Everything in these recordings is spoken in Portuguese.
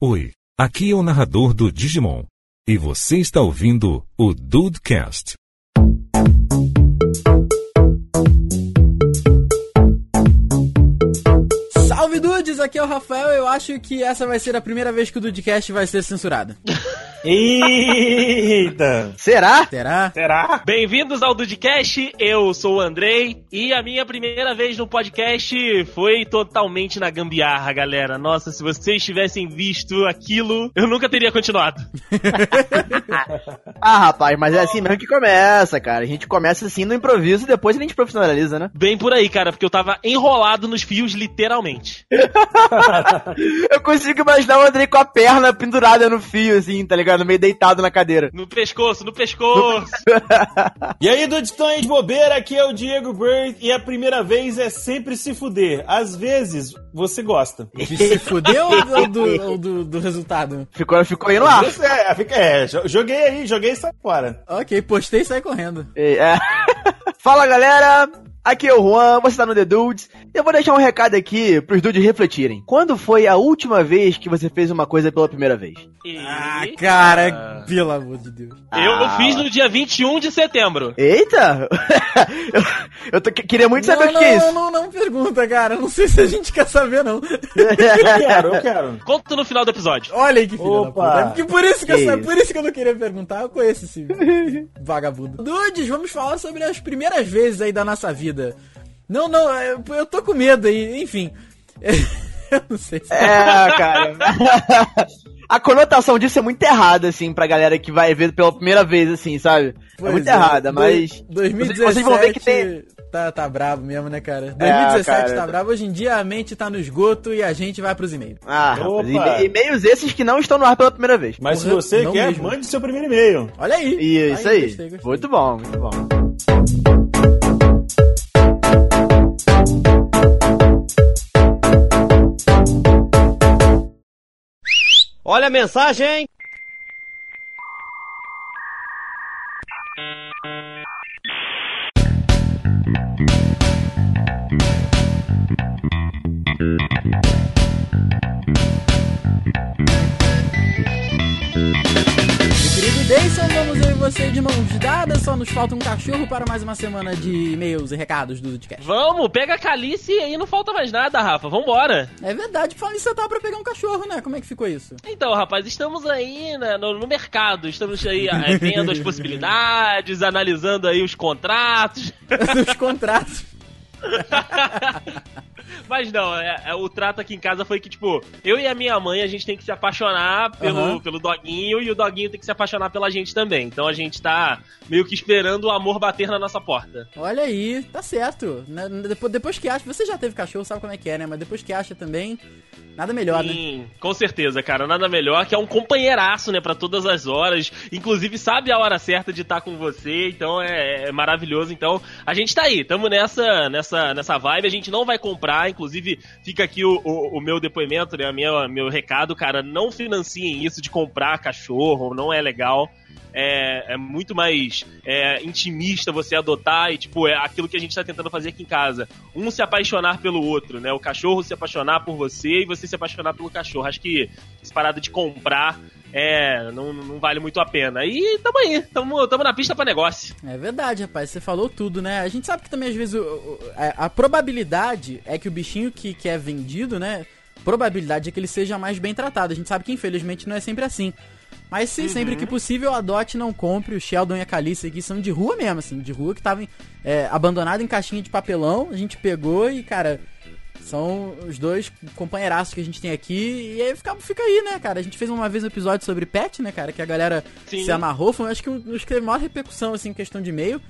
Oi, aqui é o narrador do Digimon. E você está ouvindo o Dudecast. Salve dudes, aqui é o Rafael. Eu acho que essa vai ser a primeira vez que o Dudecast vai ser censurado. Eita! Será? Será? Será? Bem-vindos ao Dudcast, eu sou o Andrei e a minha primeira vez no podcast foi totalmente na gambiarra, galera. Nossa, se vocês tivessem visto aquilo, eu nunca teria continuado. Ah, rapaz, mas é assim mesmo que começa, cara. A gente começa assim no improviso e depois a gente profissionaliza, né? Bem por aí, cara, porque eu tava enrolado nos fios, literalmente. Eu consigo imaginar o Andrei com a perna pendurada no fio, assim, tá ligado? Meio deitado na cadeira. No pescoço, no pescoço. E aí, Dudstões de bobeira, aqui é o Diego Bird e a primeira vez é sempre se fuder. Às vezes, você gosta. De se fuder ou, ou do, ou do, do resultado? Ficou, ficou aí no ar. Você- É, é, jo- joguei aí, joguei e sai fora. Ok, postei e saí correndo. É. Fala, galera! Aqui é o Juan, você tá no The Dudes. Eu vou deixar um recado aqui pros dudes refletirem. Quando foi a última vez que você fez uma coisa pela primeira vez? Ah, Eita. cara, pelo amor de Deus. Eu Ah. fiz no dia 21 de setembro. Eita! eu eu tô- queria muito saber não, o que, que é isso. Não, não, não pergunta, cara. Não sei se a gente quer saber, não. Eu quero, eu quero. Conta no final do episódio. Olha aí que filho da Opa. puta. É porque por isso que, eu, Que sa- isso. por isso que eu não queria perguntar. Eu conheço esse vagabundo. Dudes, vamos falar sobre as primeiras vezes aí da nossa vida. Não, não, eu, eu tô com medo aí, enfim. Eu não sei se... É, cara. A conotação disso é muito errada, assim, pra galera que vai ver pela primeira vez, assim, sabe? Pois é muito errada, mas. Dois- 2017 Vocês vão ver que tem. tá, tá brabo mesmo, né, cara? 2017 cara. tá brabo. Hoje em dia a mente tá no esgoto e a gente vai pros e-mails. Ah, Opa. rapaz, e- e-mails esses que não estão no ar pela primeira vez. Mas se Porra, você não quer, mesmo. mande seu primeiro e-mail. Olha aí. E isso aí. gostei, gostei. Muito bom, muito bom. Olha a mensagem! Vamos eu e você de mãos dadas. Só nos falta um cachorro para mais uma semana de e-mails e recados do podcast. Vamos, pega a Calice e aí não falta mais nada, Rafa. Vambora. É verdade, falando isso, você tava pra pegar um cachorro, né? Como é que ficou isso? Então, rapaz, estamos aí né, no, no mercado, estamos aí é, vendo as possibilidades, analisando aí os contratos. Os contratos. Mas não, é, é, o trato aqui em casa foi que, tipo, eu e a minha mãe, a gente tem que se apaixonar pelo, Aham. pelo doguinho e o doguinho tem que se apaixonar pela gente também. Então a gente tá meio que esperando o amor bater na nossa porta. Olha aí, tá certo. Né, Depois, depois que acha, você já teve cachorro, sabe como é que é, né? Mas depois que acha também, nada melhor, né? Sim, com certeza, cara. Nada melhor que é um companheiraço, né, pra todas as horas. Inclusive, sabe a hora certa de estar com você, então é, é maravilhoso. Então, a gente tá aí, tamo nessa, nessa, nessa vibe. A gente não vai comprar, inclusive, fica aqui o, o, o meu depoimento, né, a meu recado, cara. Não financiem isso de comprar cachorro, não é legal. É, é muito mais é, intimista você adotar e, tipo, é aquilo que a gente tá tentando fazer aqui em casa. Um se apaixonar pelo outro, né? O cachorro se apaixonar por você e você se apaixonar pelo cachorro. Acho que essa parada de comprar é, não, não vale muito a pena. E tamo aí, tamo, tamo na pista pra negócio. É verdade, rapaz, você falou tudo, né? A gente sabe que também às vezes o- o- a, a probabilidade é que o bichinho que, que é vendido, né? Probabilidade é que ele seja mais bem tratado. A gente sabe que infelizmente não é sempre assim. Mas se sempre que possível adote não compre. O Sheldon e a Calice aqui são de rua mesmo, assim, de rua que estavam é, abandonado em caixinha de papelão. A gente pegou e, cara, são os dois companheiraços que a gente tem aqui. E aí fica, fica aí, né, cara? A gente fez uma vez um episódio sobre pet, né, cara? Que a galera Sim. se amarrou. Foi, acho que um dos que teve maior repercussão, assim, em questão de e-mail.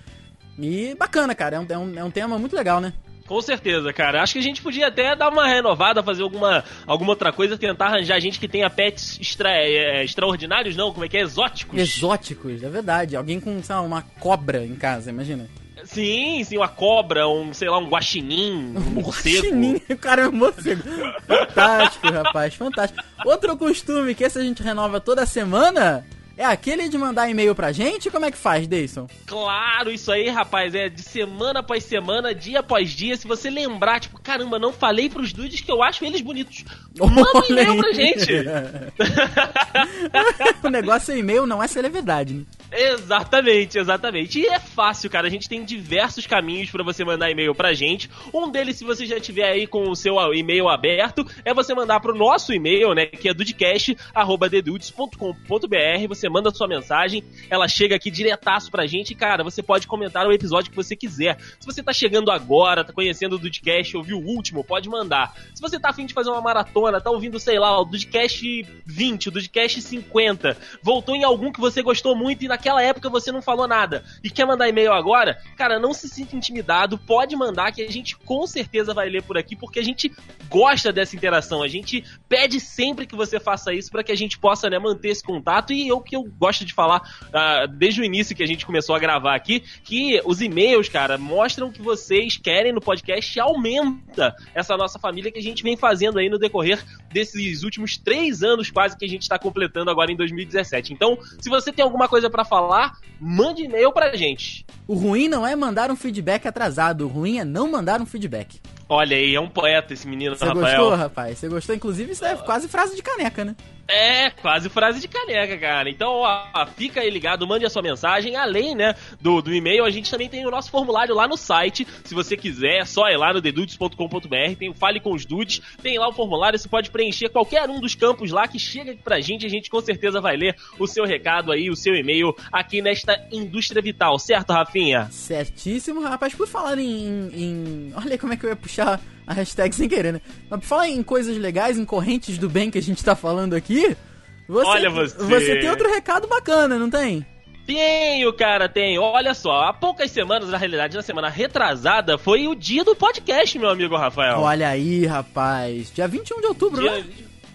E bacana, cara. É um, é um, é um tema muito legal, né? Com certeza, cara. Acho que a gente podia até dar uma renovada, fazer alguma, alguma outra coisa, tentar arranjar gente que tenha pets extra, é, extraordinários, não, como é que é? Exóticos. Exóticos, é verdade. Alguém com, sei lá, uma cobra em casa, imagina. Sim, sim, uma cobra, um, sei lá, um guaxinim, um morcego. O cara é um morcego. Fantástico, rapaz, fantástico. Outro costume que esse a gente renova toda semana É aquele de mandar e-mail pra gente? Como é que faz, Deison? Claro, isso aí, rapaz, é de semana após semana, dia após dia. Se você lembrar, tipo, caramba, não falei pros dudes que eu acho eles bonitos. Manda um e-mail pra gente. o negócio é e-mail, não é celebridade, né? Exatamente, exatamente. E é fácil, cara. A gente tem diversos caminhos para você mandar e-mail pra gente. Um deles, se você já tiver aí com o seu e-mail aberto, é você mandar pro nosso e-mail, né? Que é dudecast.dedudes.com.br. Você manda sua mensagem, ela chega aqui diretaço pra gente. E, cara, você pode comentar o episódio que você quiser. Se você tá chegando agora, tá conhecendo o Dudecast, ouviu o último, pode mandar. Se você tá afim de fazer uma maratona, tá ouvindo, sei lá, o Dudecast 20, o Dudecast 50, voltou em algum que você gostou muito e na naquela época você não falou nada e quer mandar e-mail agora, cara, não se sinta intimidado, pode mandar que a gente com certeza vai ler por aqui, porque a gente gosta dessa interação, a gente pede sempre que você faça isso para que a gente possa né, manter esse contato e eu que eu gosto de falar uh, desde o início que a gente começou a gravar aqui, que os e-mails, cara, mostram que vocês querem no podcast e aumenta essa nossa família que a gente vem fazendo aí no decorrer desses últimos três anos quase que a gente está completando agora em 2017. Então, se você tem alguma coisa para falar, mande e-mail pra gente. O ruim não é mandar um feedback atrasado, o ruim é não mandar um feedback. Olha aí, é um poeta esse menino, Você Rafael. Você gostou, rapaz? Você gostou? Inclusive, isso é quase frase de caneca, né? É, quase frase de caneca, cara. Então, ó, fica aí ligado, mande a sua mensagem. Além, né, do, do e-mail, a gente também tem o nosso formulário lá no site. Se você quiser, é só ir lá no dedudes.com.br, tem o Fale com os Dudes, tem lá o formulário, você pode preencher qualquer um dos campos lá que chega pra gente, a gente com certeza vai ler o seu recado aí, o seu e-mail aqui nesta indústria vital, certo, Rafinha? Certíssimo, rapaz. Por falar em, em, em... Olha como é que eu ia puxar a hashtag sem querer, né? Mas por falar em coisas legais, em correntes do bem que a gente tá falando aqui, você, Olha você. você tem outro recado bacana, não tem? Tenho, cara, tenho. Olha só, há poucas semanas, na realidade, na semana retrasada, foi o dia do podcast, meu amigo Rafael. Olha aí, rapaz. Dia 21 de outubro, dia... né?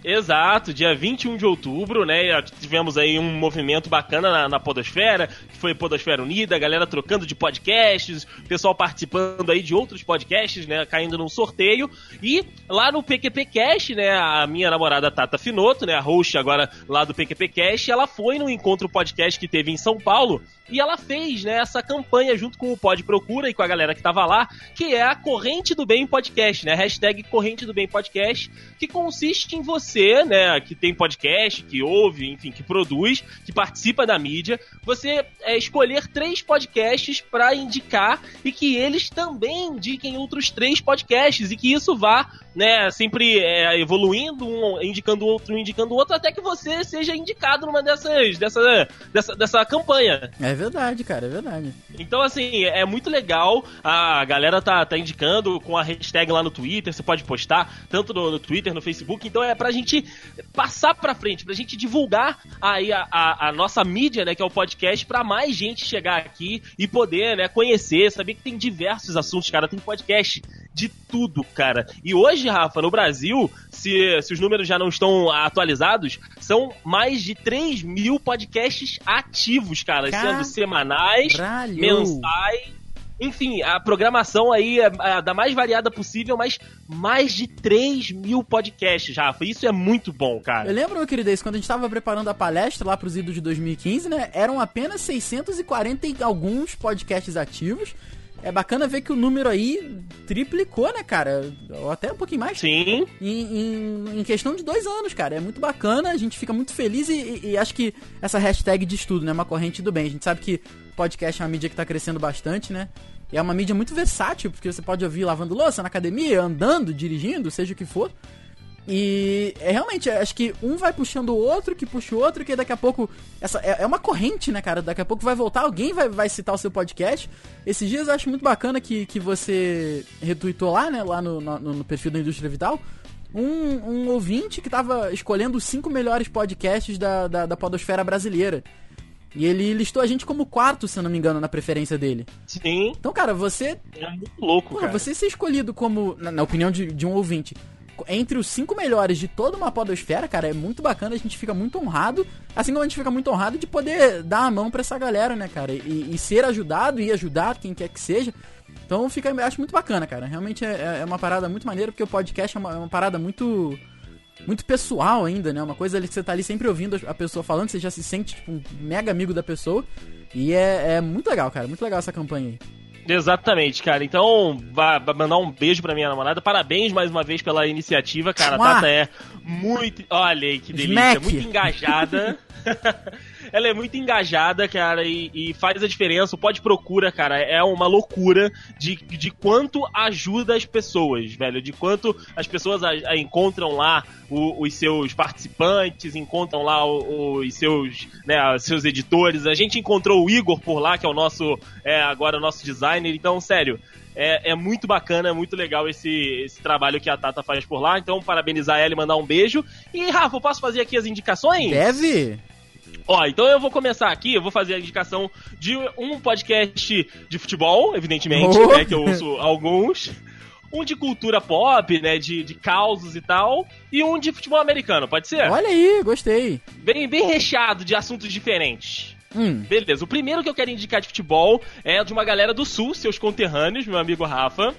Exato, dia 21 de outubro, né? Tivemos aí um movimento bacana na, na Podosfera, que foi Podosfera Unida, a galera trocando de podcasts, o pessoal participando aí de outros podcasts, né? Caindo num sorteio. E lá no PQP Cast, né? A minha namorada Tata Finoto, né? A host agora lá do PQP Cast, ela foi no encontro podcast que teve em São Paulo e ela fez, né, essa campanha junto com o Pod Procura e com a galera que tava lá, que é a Corrente do Bem Podcast, né? Hashtag Corrente do Bem Podcast, que consiste em você, né, que tem podcast, que ouve, enfim, que produz, que participa da mídia, você é, escolher três podcasts para indicar e que eles também indiquem outros três podcasts e que isso vá, né, sempre é, evoluindo, um indicando outro, indicando outro, até que você seja indicado numa dessas, dessa, dessa, dessa campanha. É é verdade, cara, é verdade. Então, assim, é muito legal. A galera tá, tá indicando com a hashtag lá no Twitter. Você pode postar tanto no, no Twitter, no Facebook. Então, é pra gente passar pra frente, pra gente divulgar aí a, a, a nossa mídia, né, que é o podcast, pra mais gente chegar aqui e poder, né, conhecer, saber que tem diversos assuntos, cara. Tem podcast de tudo, cara. E hoje, Rafa, no Brasil, se, se os números já não estão atualizados, são mais de 3 mil podcasts ativos, cara. Sendo semanais, Caralho. mensais. Enfim, a programação aí é, é da mais variada possível, mas mais de 3 mil podcasts, Rafa. Isso é muito bom, cara. Eu lembro, meu querido, isso, quando a gente tava preparando a palestra lá pros idos de 2015, né? Eram apenas 640 e alguns podcasts ativos. É bacana ver que o número aí triplicou, né, cara? Ou até um pouquinho mais. Sim. Em, em, em, questão de dois anos, cara. É muito bacana, a gente fica muito feliz e, e, e, acho que essa hashtag de estudo, né? Uma corrente do bem. A gente sabe que podcast é uma mídia que tá crescendo bastante, né? É uma mídia muito versátil, porque você pode ouvir lavando louça, na academia, andando, dirigindo, seja o que for. E é realmente, acho que um vai puxando o outro, que puxa o outro, que daqui a pouco. Essa, é, é, uma corrente, né, cara? Daqui a pouco vai voltar, alguém vai, vai citar o seu podcast. Esses dias eu acho muito bacana que, que você retweetou lá, né? Lá no, no, no perfil da Indústria Vital. Um, um, ouvinte que tava escolhendo os cinco melhores podcasts da, da, da podosfera brasileira. E ele listou a gente como quarto, se eu não me engano, na preferência dele. Sim. Então, cara, você. É muito louco, cara. Você ser escolhido como, na, na opinião de, de um ouvinte, entre os cinco melhores de toda uma podosfera, cara, é muito bacana, a gente fica muito honrado, assim como a gente fica muito honrado de poder dar a mão para essa galera, né, cara, e, e, ser ajudado e ajudar quem quer que seja. Então fica, acho muito bacana, cara. Realmente é, é, é uma parada muito maneira, porque o podcast é uma, é uma parada muito muito pessoal ainda, né? Uma coisa ali que você tá ali sempre ouvindo a pessoa falando, você já se sente tipo, um mega amigo da pessoa. E é, é muito legal, cara. Muito legal essa campanha aí. Exatamente, cara. Então, vai, mandar um beijo pra minha namorada. Parabéns mais uma vez pela iniciativa, cara. A Tata é muito. Olha aí que delícia. Smack. Muito engajada. ela é muito engajada, cara, e, e, faz a diferença. O Pode Procura, cara, é uma loucura de, de quanto ajuda as pessoas, velho. De quanto as pessoas a, a encontram lá o, os seus participantes, encontram lá o, os seus, né, seus editores. A gente encontrou o Igor por lá, que é o nosso, é, agora o nosso designer. Então, sério, é, é, muito bacana, é muito legal esse, esse trabalho que a Tata faz por lá. Então, parabenizar ela e mandar um beijo. E, Rafa, eu posso fazer aqui as indicações? Deve! Ó, então eu vou começar aqui, eu vou fazer a indicação de um podcast de futebol, evidentemente, oh. né, que eu ouço alguns. Um de cultura pop, né, de, de causos e tal, e um de futebol americano, pode ser? Olha aí, gostei. Bem, bem recheado de assuntos diferentes. Hum. Beleza, o primeiro que eu quero indicar de futebol é de uma galera do Sul, seus conterrâneos, meu amigo Rafa,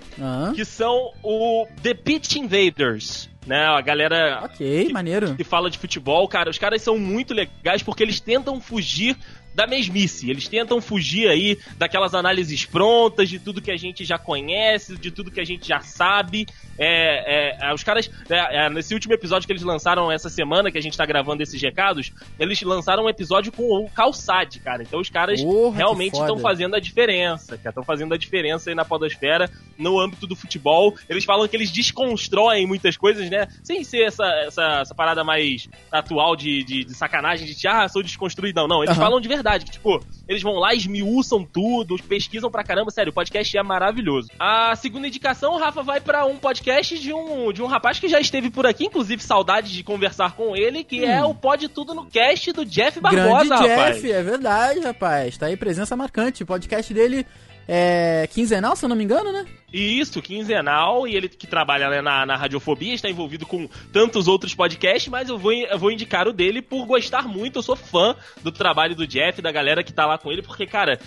que são o The Pitch Invaders né? A galera. Ok, que, maneiro. Que fala de futebol, cara. Os caras são muito legais porque eles tentam fugir da mesmice. Eles tentam fugir aí daquelas análises prontas, de tudo que a gente já conhece, de tudo que a gente já sabe. É, é, é os caras, é, é, nesse último episódio que eles lançaram essa semana, que a gente tá gravando esses recados, eles lançaram um episódio com o Calçade, cara. Então os caras Porra, realmente estão fazendo a diferença, estão fazendo a diferença aí na podosfera, no âmbito do futebol. Eles falam que eles desconstroem muitas coisas, né? Sem ser essa, essa, essa parada mais atual de, de, de sacanagem, de ah, sou desconstruído. Não, eles uhum. falam de verdade verdade, que, tipo, eles vão lá, esmiuçam tudo, pesquisam pra caramba, sério, o podcast é maravilhoso. A segunda indicação, o Rafa vai para um podcast de um, de um rapaz que já esteve por aqui, inclusive saudade de conversar com ele, que é hum. é o Pode Tudo no Cast do Jeff Barbosa, Grande rapaz. Jeff, é verdade, rapaz. Tá aí presença marcante. O podcast dele é quinzenal, se eu não me engano, né? Isso, quinzenal, e ele que trabalha né, na, na radiofobia, está envolvido com tantos outros podcasts, mas eu vou, eu vou indicar o dele por gostar muito. Eu sou fã do trabalho do Jeff, da galera que tá lá com ele, porque, cara,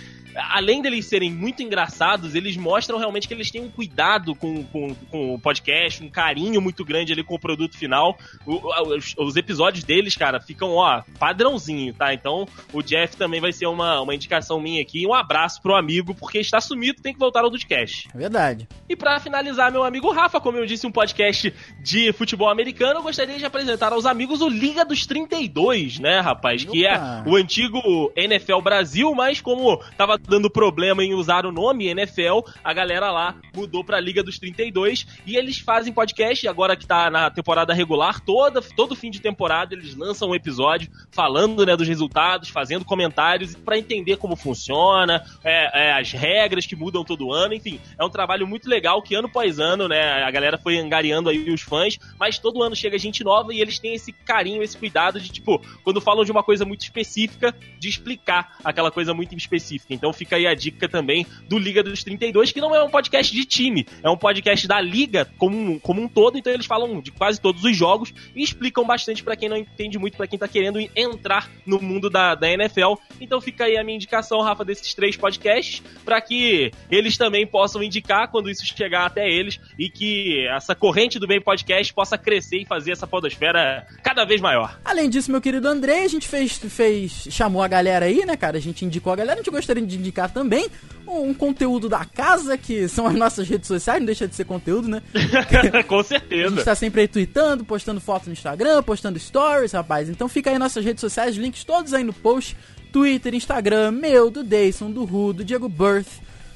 além deles serem muito engraçados, eles mostram realmente que eles têm um cuidado com, com, com o podcast, um carinho muito grande ali com o produto final. O, os, os, episódios deles, cara, ficam, ó, padrãozinho, tá? Então, o Jeff também vai ser uma, uma indicação minha aqui. Um abraço pro amigo, porque está sumido, tem que voltar ao podcast. É verdade. E para finalizar, meu amigo Rafa, como eu disse, um podcast de futebol americano, eu gostaria de apresentar aos amigos o Liga dos 32, né, rapaz? Opa. Que é o antigo NFL Brasil, mas como tava dando problema em usar o nome NFL, a galera lá mudou pra Liga dos 32 e eles fazem podcast, agora que tá na temporada regular, toda, todo fim de temporada eles lançam um episódio falando né, dos resultados, fazendo comentários para entender como funciona, é, é, as regras que mudam todo ano, enfim, é um trabalho muito legal que ano após ano, né, a galera foi angariando aí os fãs, mas todo ano chega gente nova e eles têm esse carinho, esse cuidado de, tipo, quando falam de uma coisa muito específica, de explicar aquela coisa muito específica. Então fica aí a dica também do Liga dos 32, que não é um podcast de time, é um podcast da Liga como um, como um todo, então eles falam de quase todos os jogos e explicam bastante para quem não entende muito, para quem tá querendo entrar no mundo da, da NFL. Então fica aí a minha indicação, Rafa, desses três podcasts, para que eles também possam indicar quando isso chegar até eles e que essa corrente do bem podcast possa crescer e fazer essa podosfera cada vez maior. Além disso, meu querido André, a gente fez, fez chamou a galera aí, né, cara? A gente indicou a galera, a gente gostaria de indicar também um, um, conteúdo da casa, que são as nossas redes sociais, não deixa de ser conteúdo, né? Com certeza. A gente tá sempre aí tweetando, postando foto no Instagram, postando stories, rapaz. Então fica aí nossas redes sociais, links todos aí no post. Twitter, Instagram, meu, do Dayson, do Ru, do Diego Birth,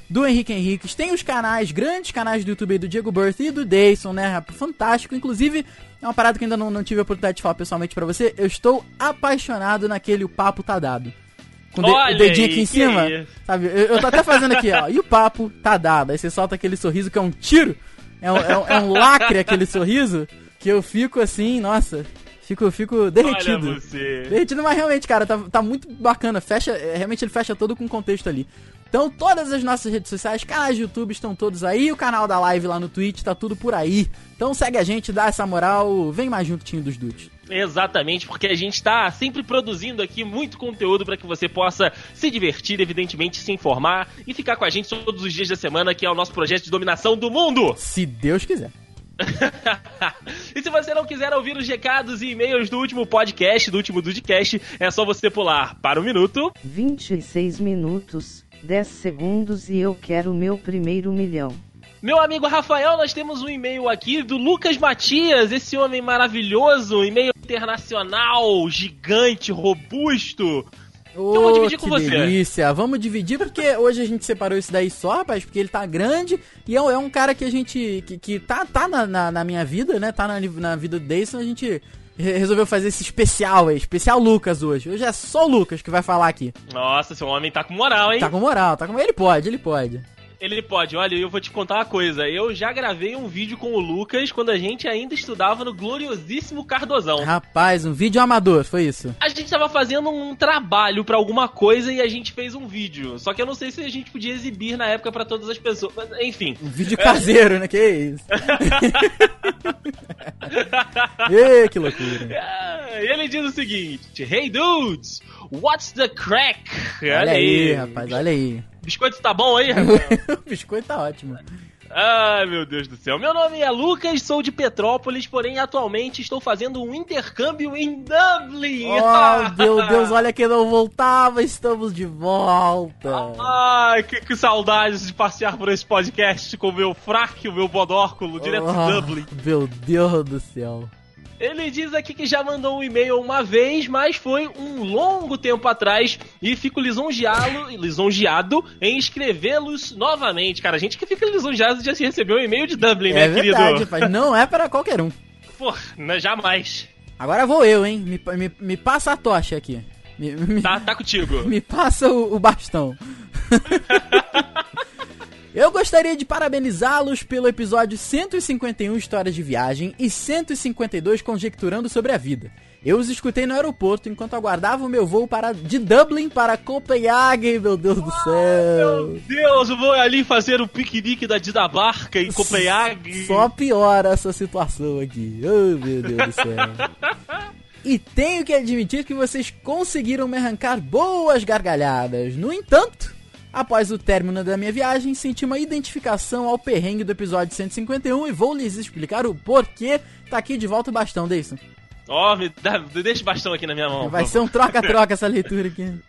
do Henrique Henriques. Tem os canais, grandes canais do YouTube do Diego Birth e do Dayson, né? Fantástico. Inclusive, é uma parada que ainda não, não tive a oportunidade de falar pessoalmente para você. Eu estou apaixonado naquele O Papo Tá Dado com o dedinho aqui em cima. É sabe? Eu, eu, tô até fazendo aqui, ó. E o papo tá dado. Aí você solta aquele sorriso que é um tiro. É um, é um, é um lacre aquele sorriso. Que eu fico assim, nossa. Fico, fico derretido. Derretido, mas realmente, cara, tá, tá muito bacana. Fecha, é, realmente ele fecha todo com contexto ali. Então, todas as nossas redes sociais, canais de YouTube estão todos aí. O canal da live lá no Twitch tá tudo por aí. Então segue a gente, dá essa moral. Vem mais junto, Tinho dos Dudes. Exatamente, porque a gente está sempre produzindo aqui muito conteúdo para que você possa se divertir, evidentemente, se informar e ficar com a gente todos os dias da semana, que é o nosso projeto de dominação do mundo. Se Deus quiser. e se você não quiser ouvir os recados e e-mails do último podcast, do último Dudcast, é só você pular para o minuto 26 minutos, 10 segundos e eu quero meu primeiro milhão. Meu amigo Rafael, nós temos um e-mail aqui do Lucas Matias, esse homem maravilhoso, e-mail internacional, gigante, robusto. Eu vou dividir com que você. delícia. Vamos dividir porque hoje a gente separou isso daí só, rapaz, porque ele tá grande e é, um- é um cara que a gente. que, que tá, tá na, na, na minha vida, né? Tá na, na vida do Dayson, a gente re- resolveu fazer esse especial aí, especial Lucas hoje. Hoje é só o Lucas que vai falar aqui. Nossa, esse homem tá com moral, hein? Tá com moral, tá com. Ele pode, ele pode. Ele pode. Olha, eu vou te contar uma coisa. Eu já gravei um vídeo com o Lucas quando a gente ainda estudava no gloriosíssimo Cardozão. Rapaz, um vídeo amador, foi isso. A gente tava fazendo um trabalho pra alguma coisa e a gente fez um vídeo. Só que eu não sei se a gente podia exibir na época pra todas as pessoas. Mas, enfim. Um vídeo caseiro, né? Que isso? Ê, que loucura. Ele diz o seguinte: Hey dudes, what's the crack? Olha aí, rapaz, olha aí. Biscoito tá bom aí, rapaz? biscoito tá ótimo. Ai, meu Deus do céu. Meu nome é Lucas, sou de Petrópolis, porém atualmente estou fazendo um intercâmbio em Dublin. Oh, meu Deus, olha que não voltava, estamos de volta. Ai, que, que saudades de passear por esse podcast com o meu fraque, o meu bodóculo, direto de Oh, Dublin. Meu Deus do céu. Ele diz aqui que já mandou um e-mail uma vez, mas foi um longo tempo atrás e fico lisonjeado, lisonjeado em escrevê-los novamente. Cara, a gente que fica lisonjeado de assim receber um e-mail de Dublin, É né, verdade, querido? não é para qualquer um. Pô, jamais. Agora vou eu, hein? Me, me, me passa a tocha aqui. Me, me, Tá, tá contigo. me passa o, o bastão. Eu gostaria de parabenizá-los pelo episódio 151 Histórias de Viagem e 152 Conjecturando sobre a Vida. Eu os escutei no aeroporto enquanto aguardava o meu voo para, de Dublin para Copenhague, meu Deus do céu. Meu Deus, eu vou ali fazer o piquenique da Dinamarca em Copenhague. Só piora essa situação aqui. Oh, meu Deus do céu. E tenho que admitir que vocês conseguiram me arrancar boas gargalhadas. No entanto, após o término da minha viagem, senti uma identificação ao perrengue do episódio 151 e vou lhes explicar o porquê. Tá aqui de volta o bastão, Deison. Ó, me dá- deixa o bastão aqui na minha mão. Vai ser um troca-troca essa leitura aqui.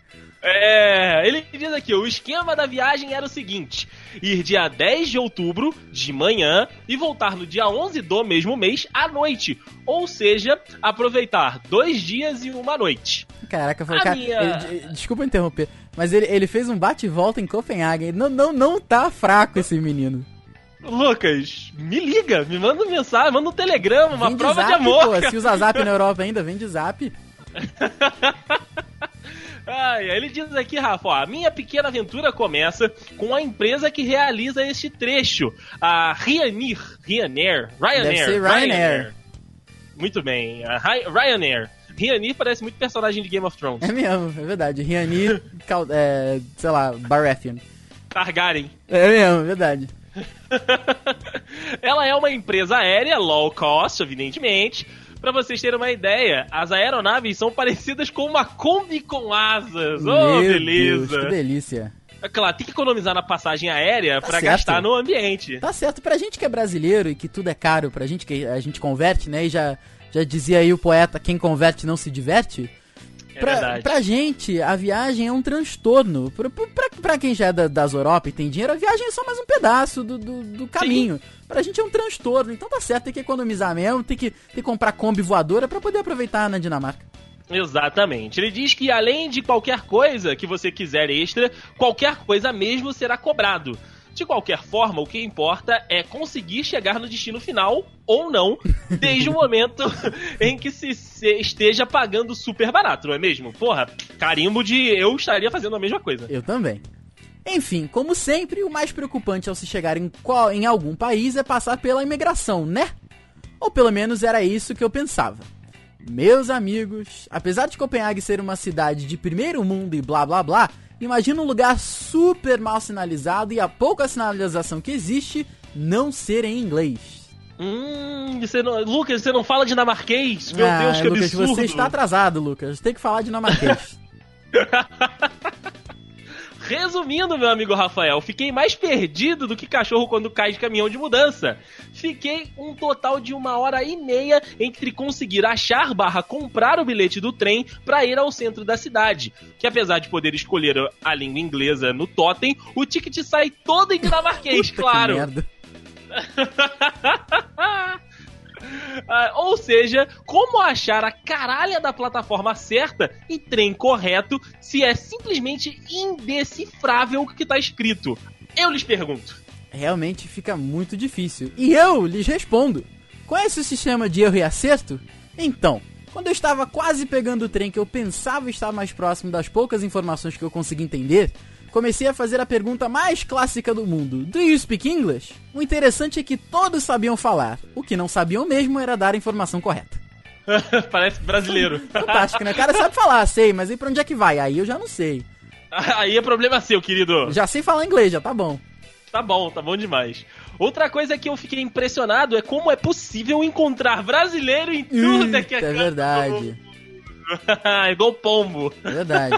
É, ele diz aqui, o esquema da viagem era o seguinte: ir dia 10 de outubro, de manhã, e voltar no dia 11 do mesmo mês, à noite. Ou seja, aproveitar dois dias e uma noite. Caraca, foi cara. minha- ele- desculpa interromper, mas ele, ele fez um bate e volta em Copenhague. Não, não, não tá fraco esse menino. Lucas, me liga, me manda mensagem, manda um telegrama, uma Vem prova zap, de amor. Pô, se usa zap na Europa ainda, vem de zap. Ai, ele diz aqui, Rafa, ó, a minha pequena aventura começa com a empresa que realiza este trecho, a Ryanair, Ryanair, Ryanair, ser Ryanair. Muito bem, a Ry- Ryanair. Ryanair parece muito personagem de Game of Thrones. É mesmo, é verdade. Riani, Cal- é, sei lá, Baratheon. Targaryen. É mesmo, é verdade. Ela é uma empresa aérea low cost, evidentemente. Pra vocês terem uma ideia, as aeronaves são parecidas com uma Kombi com asas. Oh, Meu beleza. Deus, que delícia. É claro, tem que economizar na passagem aérea Tá pra certo. gastar no ambiente. Tá certo, pra gente que é brasileiro e que tudo é caro, pra gente que a gente converte, né? E já, já dizia aí o poeta, quem converte não se diverte. É Pra, verdade. pra gente, a viagem é um transtorno. Pra, pra, pra quem já é da, das Europa e tem dinheiro, a viagem é só mais um pedaço do, do, do caminho. Pra gente é um transtorno. Então tá certo, tem que economizar mesmo, tem que, tem que comprar Kombi voadora pra poder aproveitar na Dinamarca. Exatamente. Ele diz que além de qualquer coisa que você quiser extra, qualquer coisa mesmo será cobrado. De qualquer forma, o que importa é conseguir chegar no destino final ou não, desde o momento em que se esteja pagando super barato, não é mesmo? Porra, carimbo de eu estaria fazendo a mesma coisa. Eu também. Enfim, como sempre, o mais preocupante ao se chegar em, qual, em algum país é passar pela imigração, né? Ou pelo menos era isso que eu pensava. Meus amigos, apesar de Copenhague ser uma cidade de primeiro mundo e blá blá blá, imagina um lugar super mal sinalizado e a pouca sinalização que existe não ser em inglês. Hum, você não, Lucas, você não fala dinamarquês? Meu Ah, Deus, que Lucas, absurdo. você está atrasado, Lucas. Tem que falar dinamarquês. Resumindo, meu amigo Rafael, fiquei mais perdido do que cachorro quando cai de caminhão de mudança. Fiquei um total de uma hora e meia entre conseguir achar barra comprar o bilhete do trem para ir ao centro da cidade. Que apesar de poder escolher a língua inglesa no totem, o ticket sai todo em dinamarquês, claro. Ah, ou seja, como achar a caralha da plataforma certa e trem correto se é simplesmente indecifrável o que tá escrito? Eu lhes pergunto. Realmente fica muito difícil. E eu lhes respondo. Conhece o sistema de erro e acerto? Então, quando eu estava quase pegando o trem que eu pensava estar mais próximo das poucas informações que eu consegui entender, comecei a fazer a pergunta mais clássica do mundo: Do you speak English? O interessante é que todos sabiam falar. O que não sabiam mesmo era dar a informação correta. Parece brasileiro. Fantástico, né? O cara sabe falar, sei, mas e pra onde é que vai? Aí eu já não sei. Aí é problema seu, querido. Já sei falar inglês, já tá bom. Tá bom, tá bom demais. Outra coisa que eu fiquei impressionado é como é possível encontrar brasileiro em tudo Eita, que é é verdade. Igual pombo. É verdade.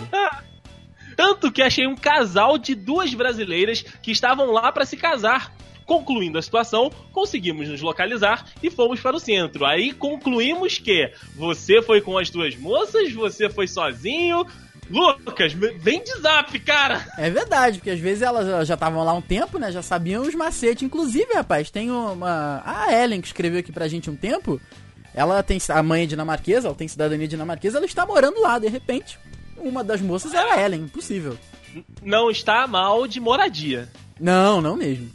Tanto que achei um casal de duas brasileiras que estavam lá para se casar. Concluindo a situação, conseguimos nos localizar e fomos para o centro. Aí concluímos que você foi com as duas moças, você foi sozinho. Lucas, vem de zap, cara! É verdade, porque às vezes elas elas já estavam lá um tempo, né? Já sabiam os macetes. Inclusive, rapaz, tem uma. A Ellen que escreveu aqui pra gente um tempo. Ela tem. A mãe é dinamarquesa, ela tem cidadania dinamarquesa, ela está morando lá, de repente. Uma das moças era a Ellen, impossível. Não está mal de moradia. Não, não mesmo.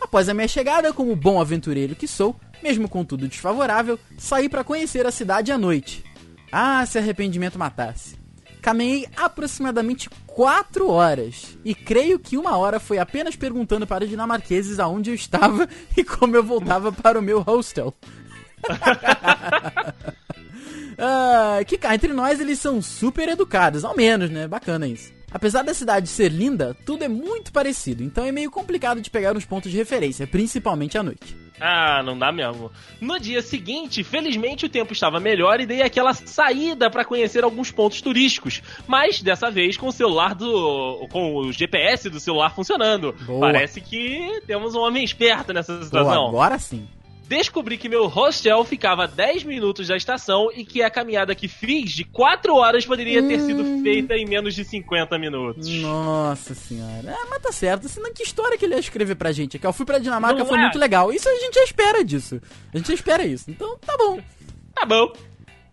Após a minha chegada, como bom aventureiro que sou, mesmo com tudo desfavorável, saí pra conhecer a cidade à noite. Ah, se arrependimento matasse. Caminhei aproximadamente 4 horas e creio que uma hora foi apenas perguntando para os dinamarqueses aonde eu estava e como eu voltava para o meu hostel. ah, que cá, entre nós eles são super educados, ao menos, né? Bacana isso. Apesar da cidade ser linda, tudo é muito parecido, então é meio complicado de pegar uns pontos de referência, principalmente à noite. Ah, não dá mesmo. No dia seguinte, felizmente o tempo estava melhor e dei aquela saída para conhecer alguns pontos turísticos, mas dessa vez com o celular do com o GPS do celular funcionando. Boa. Parece que temos um homem esperto nessa situação. agora sim. Descobri que meu hostel ficava a 10 minutos da estação e que a caminhada que fiz de 4 horas poderia ter sido Hum. feita em menos de 50 minutos. Nossa senhora. É, mas tá certo. Senão, que história que ele ia escrever pra gente? É que eu fui pra Dinamarca, Não foi é. muito legal. Isso a gente já espera disso. A gente já espera isso. Então, tá bom. Tá bom.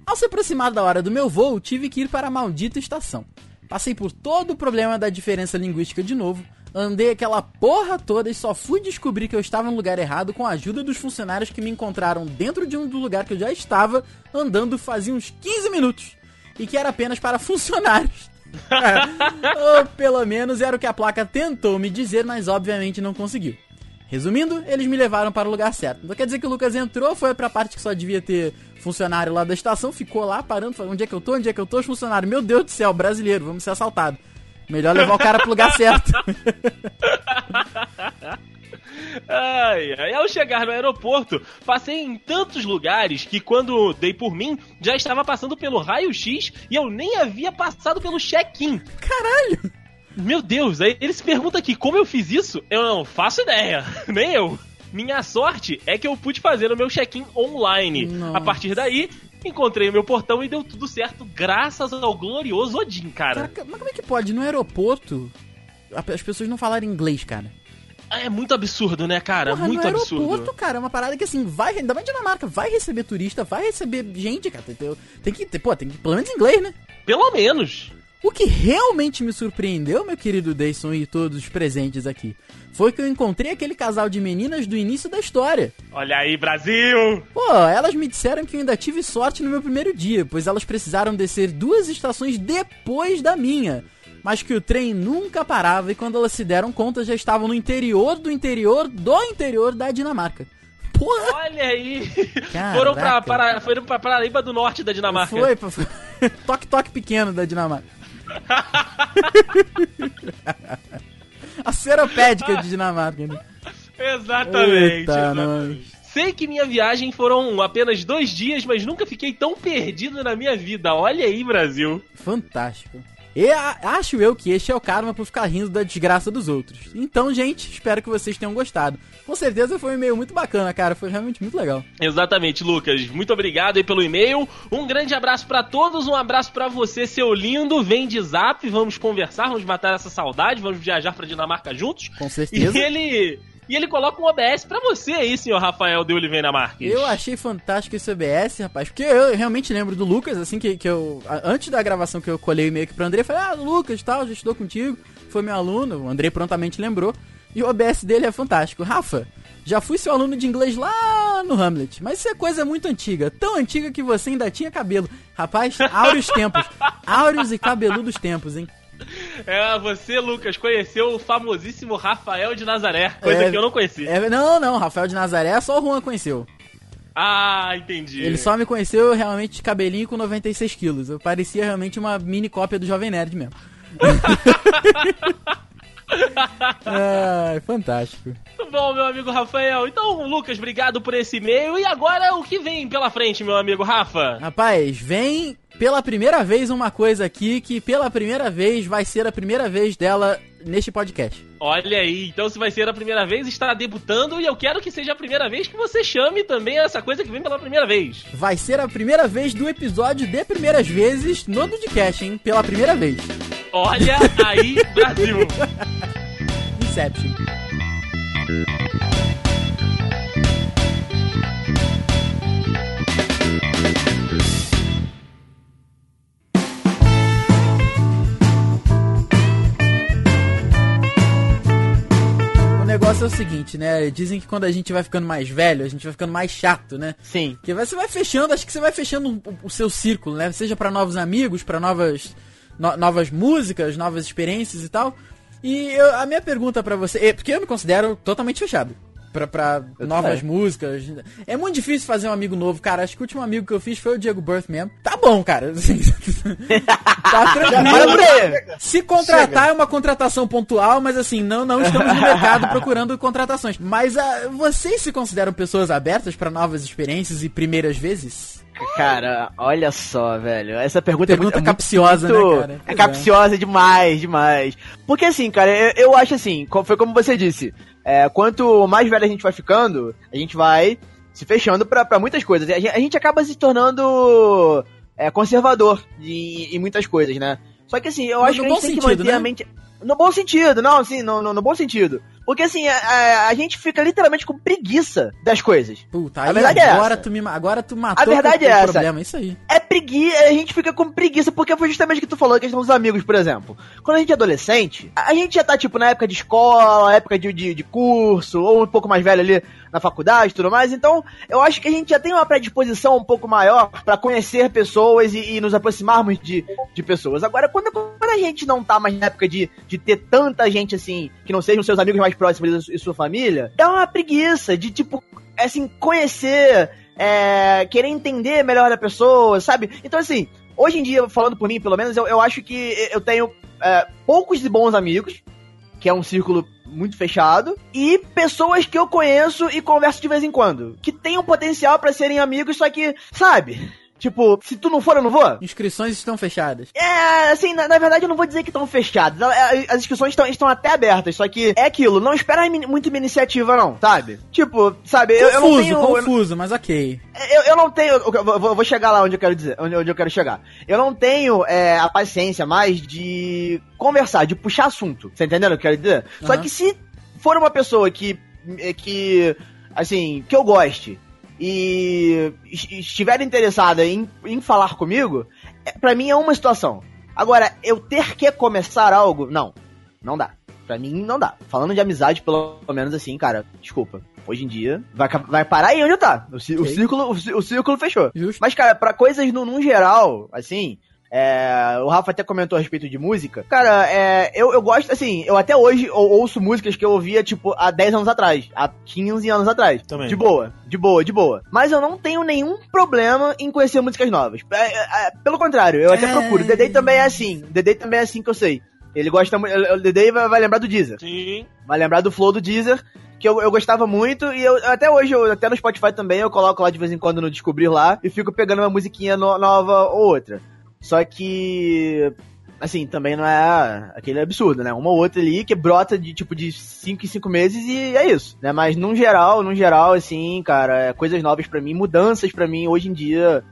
Ao se aproximar da hora do meu voo, tive que ir para a maldita estação. Passei por todo o problema da diferença linguística de novo, andei aquela porra toda e só fui descobrir que eu estava no lugar errado com a ajuda dos funcionários que me encontraram dentro de um lugar que eu já estava andando fazia uns 15 minutos e que era apenas para funcionários. Ou pelo menos era o que a placa tentou me dizer, mas obviamente não conseguiu. Resumindo, eles me levaram para o lugar certo. Então quer dizer que o Lucas entrou, foi pra parte que só devia ter funcionário lá da estação, ficou lá parando, falando, onde é que eu tô, onde é que eu tô, os funcionários, meu Deus do céu, brasileiro, vamos ser assaltados. Melhor levar o cara pro lugar certo. Ai, ai. Ao chegar no aeroporto, passei em tantos lugares que quando dei por mim, já estava passando pelo raio-x e eu nem havia passado pelo check-in. Caralho! Meu Deus, aí ele se pergunta aqui como eu fiz isso? Eu não faço ideia, nem eu. Minha sorte é que eu pude fazer o meu check-in online. Nossa. A partir daí, encontrei o meu portão e deu tudo certo, graças ao glorioso Odin, cara. Caraca, mas como é que pode? No aeroporto, as pessoas não falarem inglês, cara. É muito absurdo, né, cara? Porra, muito no absurdo. aeroporto, cara, é uma parada que assim, vai, ainda mais Dinamarca, vai receber turista, vai receber gente, cara. Tem, tem- tem que ter, pô, tem que pelo menos inglês, né? Pelo menos. O que realmente me surpreendeu, meu querido Dayson e todos os presentes aqui, foi que eu encontrei aquele casal de meninas do início da história. Olha aí, Brasil! Pô, elas me disseram que eu ainda tive sorte no meu primeiro dia, pois elas precisaram descer duas estações depois da minha. Mas que o trem nunca parava e quando elas se deram conta já estavam no interior do interior do interior da Dinamarca. Porra! Olha aí! Caraca. Foram pra, para, foram pra Paraíba do Norte da Dinamarca. Foi, foi. toque toque pequeno da Dinamarca. A seropédica de Dinamarca, né? Exatamente. Eita, exatamente. Sei que minha viagem foram apenas dois dias, mas nunca fiquei tão perdido na minha vida. Olha aí, Brasil. Fantástico. E a- acho eu que este é o karma por ficar rindo da desgraça dos outros. Então, gente, espero que vocês tenham gostado. Com certeza foi um e-mail muito bacana, cara. Foi realmente muito legal. Exatamente, Lucas. Muito obrigado aí pelo e-mail. Um grande abraço pra todos, um abraço pra você, seu lindo. Vem de zap, vamos conversar, vamos matar essa saudade, vamos viajar pra Dinamarca juntos. Com E certeza. ele. E ele coloca um OBS pra você aí, senhor Rafael de Oliveira Marques. Eu achei fantástico esse OBS, rapaz, porque eu realmente lembro do Lucas, assim, que, que eu. Antes da gravação que eu colhei o e-mail pro André, falei, ah, Lucas tal, já estudou contigo, foi meu aluno, o André prontamente lembrou. E o OBS dele é fantástico. Rafa, já fui seu aluno de inglês lá no Hamlet, mas isso é coisa muito antiga, tão antiga que você ainda tinha cabelo. Rapaz, áureos tempos. Áureos e cabeludos tempos, hein? É, você, Lucas, conheceu o famosíssimo Rafael de Nazaré, coisa É, que eu não conheci. É, não, não, Rafael de Nazaré só o Juan conheceu. Ah, entendi. Ele só me conheceu realmente de cabelinho com 96 quilos. Eu parecia realmente uma mini cópia do Jovem Nerd mesmo. Ai, fantástico. Muito bom, meu amigo Rafael. Então, Lucas, obrigado por esse e-mail. E agora, o que vem pela frente, meu amigo Rafa? Rapaz, vem pela primeira vez uma coisa aqui que pela primeira vez vai ser a primeira vez dela neste podcast. Olha aí, então se vai ser a primeira vez, está debutando e eu quero que seja a primeira vez que você chame também essa coisa que vem pela primeira vez. Vai ser a primeira vez do episódio de primeiras vezes no Dudcast, hein? Pela primeira vez. Olha aí, Brasil. Inception. Negócio é o seguinte, né? Dizem que quando a gente vai ficando mais velho, a gente vai ficando mais chato, né? Sim. Porque você vai fechando, acho que você vai fechando o, seu círculo, né? Seja pra novos amigos, pra novas no- novas músicas, novas experiências e tal. E eu- a minha pergunta pra você, é, porque eu me considero totalmente fechado. Pra, pra novas também. músicas. É muito difícil fazer um amigo novo, cara. Acho que o último amigo que eu fiz foi o Diego Birth mesmo. Tá bom, cara. assim, tá Para tranquilo. Se contratar é uma contratação pontual, mas assim, não, não estamos no mercado procurando contratações. Mas ah, vocês se consideram pessoas abertas pra novas experiências e primeiras vezes? Cara, olha só, velho. Essa pergunta, Pergunta é muito, capciosa, muito- né, cara? É Pois capciosa demais, demais. Porque assim, cara, eu, eu acho assim, foi como você disse. É, quanto mais velho a gente vai ficando, a gente vai se fechando pra, pra muitas coisas. A gente, a gente acaba se tornando é, conservador em, em muitas coisas, né? Só que assim, eu No- acho que a gente tem que sentido, manter né? a mente. No bom sentido, não, sim, no, no, no bom sentido. Porque assim, a, a- gente fica literalmente com preguiça das coisas. Puta, A aí verdade é agora, essa. tu me, agora tu matou A verdade é essa. problema, isso aí. é preguiça, a gente fica com preguiça, porque foi justamente o que tu falou, a questão dos amigos, por exemplo. Quando a gente é adolescente, a a gente já tá, tipo, na época de escola, época de, de, de curso, ou um pouco mais velho ali na faculdade e tudo mais, então eu acho que a gente já tem uma predisposição um pouco maior pra conhecer pessoas e, e nos aproximarmos de, de pessoas. Agora, quando, quando a gente não tá mais na época de, de ter tanta gente assim, que não sejam seus amigos mais próximos e sua família, dá uma preguiça de, tipo, assim, conhecer, é, querer entender melhor a pessoa, sabe? Então, assim, hoje em dia, falando por mim, pelo menos, eu, eu acho que eu tenho é, poucos e bons amigos, que é um círculo muito fechado, e pessoas que eu conheço e converso de vez em quando, que têm um potencial pra serem amigos, só que, sabe? Tipo, se tu não for, eu não vou. Inscrições estão fechadas. É, assim, na, na verdade eu não vou dizer que estão fechadas. É, As inscrições estão, estão até abertas, só que é aquilo, não espera muito minha iniciativa, não, sabe? Tipo, sabe, eu, eu não Confuso, tenho. eu- confuso, mas ok. eu, eu não tenho. Eu vou, vou- chegar lá onde eu quero dizer, onde, onde eu quero chegar. Eu não tenho é, a paciência mais de conversar, de puxar assunto. Você entendendo o que eu quero dizer? Só Aham. que se for uma pessoa que. que. assim, que eu goste e es- estiver interessada em, em falar comigo, é, pra mim é uma situação. Agora, eu ter que começar algo, não. Não dá. Pra mim, não dá. Falando de amizade, pelo menos assim, cara, desculpa. Hoje em dia, vai, vai parar aí onde tá. O, o círculo, o, o círculo fechou. Justo. Mas, cara, pra coisas no, no geral, assim, é, o Rafa até comentou a respeito de música. Cara, é, eu, eu gosto, assim, eu até hoje ou- ouço músicas que eu ouvia, tipo, há 10 anos atrás, há 15 anos atrás. Também. De boa, de boa, de boa. Mas eu não tenho nenhum problema em conhecer músicas novas. É, é, é, pelo contrário, eu até É. procuro. O Dedei também é assim. O Dedei também é assim que eu sei. Ele gosta muito. O Dedei vai, vai lembrar do Deezer. Sim. Vai lembrar do flow do Deezer, que eu, eu gostava muito, e eu, até hoje, eu, até no Spotify também, eu coloco lá de vez em quando no Descobrir lá, e fico pegando uma musiquinha no- nova ou outra. Só que. assim, também não é aquele absurdo, né? Uma ou outra ali que brota de tipo de 5 em 5 meses e é isso, né? Mas num geral, num geral, assim, cara, é, coisas novas pra mim, mudanças pra mim hoje em dia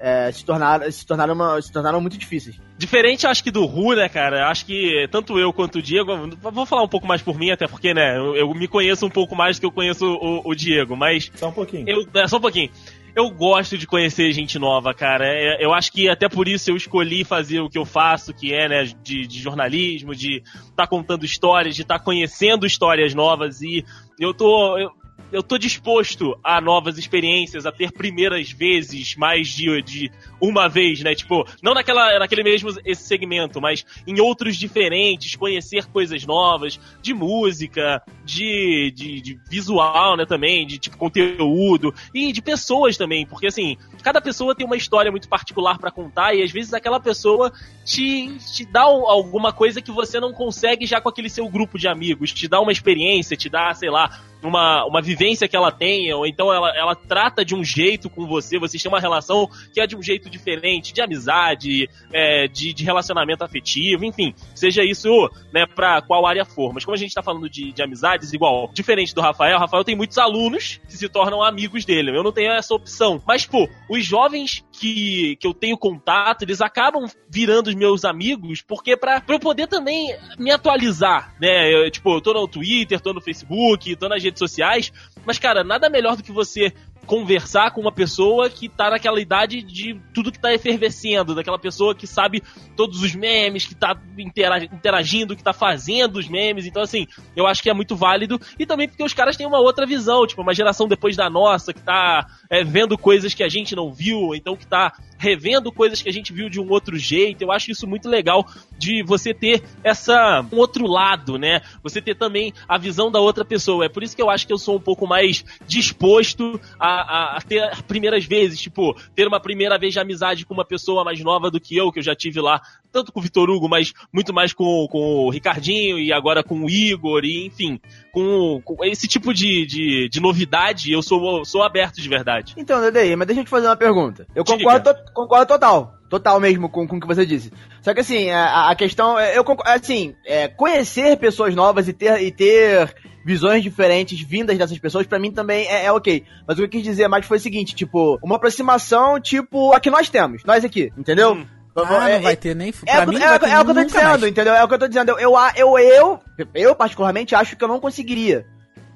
é, se, tornaram, se, tornaram uma, se tornaram muito difíceis. Diferente, acho que do Ru, né, cara? Acho que tanto eu quanto o Diego. Vou falar um pouco mais por mim, até porque, né, eu, eu me conheço um pouco mais do que eu conheço o, o Diego, mas. Só um pouquinho. Eu, é, só um pouquinho eu gosto de conhecer gente nova, cara. É, eu acho que até por isso eu escolhi fazer o que eu faço, que é, né, de, de jornalismo, de estar tá contando histórias, de estar tá conhecendo histórias novas. E eu tô. Eu, eu tô disposto a novas experiências, a ter primeiras vezes, mais de, de uma vez, né? Tipo, não naquela, naquele mesmo esse segmento, mas em outros diferentes, conhecer coisas novas, de música, de, de, de visual, né, também, de tipo conteúdo, e de pessoas também, porque assim, cada pessoa tem uma história muito particular para contar, e às vezes aquela pessoa te, te dá alguma coisa que você não consegue já com aquele seu grupo de amigos, te dá uma experiência, te dá, sei lá, uma, uma vivência que ela tem, ou então ela, ela trata de um jeito com você, vocês têm uma relação que é de um jeito diferente, de amizade, é, de, de relacionamento afetivo, enfim, seja isso, né, pra qual área for. Mas como a gente tá falando de, de amizades, igual, diferente do Rafael, o Rafael tem muitos alunos que se tornam amigos dele, eu não tenho essa opção. Mas, pô, os jovens que, que eu tenho contato, eles acabam virando os meus amigos, porque pra, pra eu poder também me atualizar, né, eu, tipo, eu tô no Twitter, tô no Facebook, tô nas redes sociais, mas, cara, nada melhor do que você conversar com uma pessoa que tá naquela idade de tudo que tá efervescendo, daquela pessoa que sabe todos os memes, que tá interagindo, que tá fazendo os memes. Então, assim, eu acho que é muito válido. E também porque os caras têm uma outra visão, tipo, uma geração depois da nossa, que tá é, vendo coisas que a gente não viu, então que tá revendo coisas que a gente viu de um outro jeito. Eu acho isso muito legal de você ter essa um outro lado, né? Você ter também a visão da outra pessoa. É por isso que eu acho que eu sou um pouco mais disposto a, a, a ter primeiras vezes, tipo, ter uma primeira vez de amizade com uma pessoa mais nova do que eu, que eu já tive lá, tanto com o Vitor Hugo, mas muito mais com, com o Ricardinho e agora com o Igor, e enfim, com, com esse tipo de, de, de, novidade, eu sou, sou aberto de verdade. Então, Dede, mas deixa eu te fazer uma pergunta. Eu concordo, concordo total. Total mesmo com, com o que você disse. Só que assim, a, a questão. Eu assim, é, conhecer pessoas novas e ter, e ter visões diferentes vindas dessas pessoas, para mim também é, é, ok. Mas o que eu quis dizer mais foi o seguinte, tipo, uma aproximação, tipo, a que nós temos, nós aqui, entendeu? Hum. Ah, é, não vai ter nem. É, é, mim, é, é, o que eu tô dizendo, mais. entendeu? É o que eu tô dizendo. Eu, eu, eu, eu, particularmente, acho que eu não conseguiria.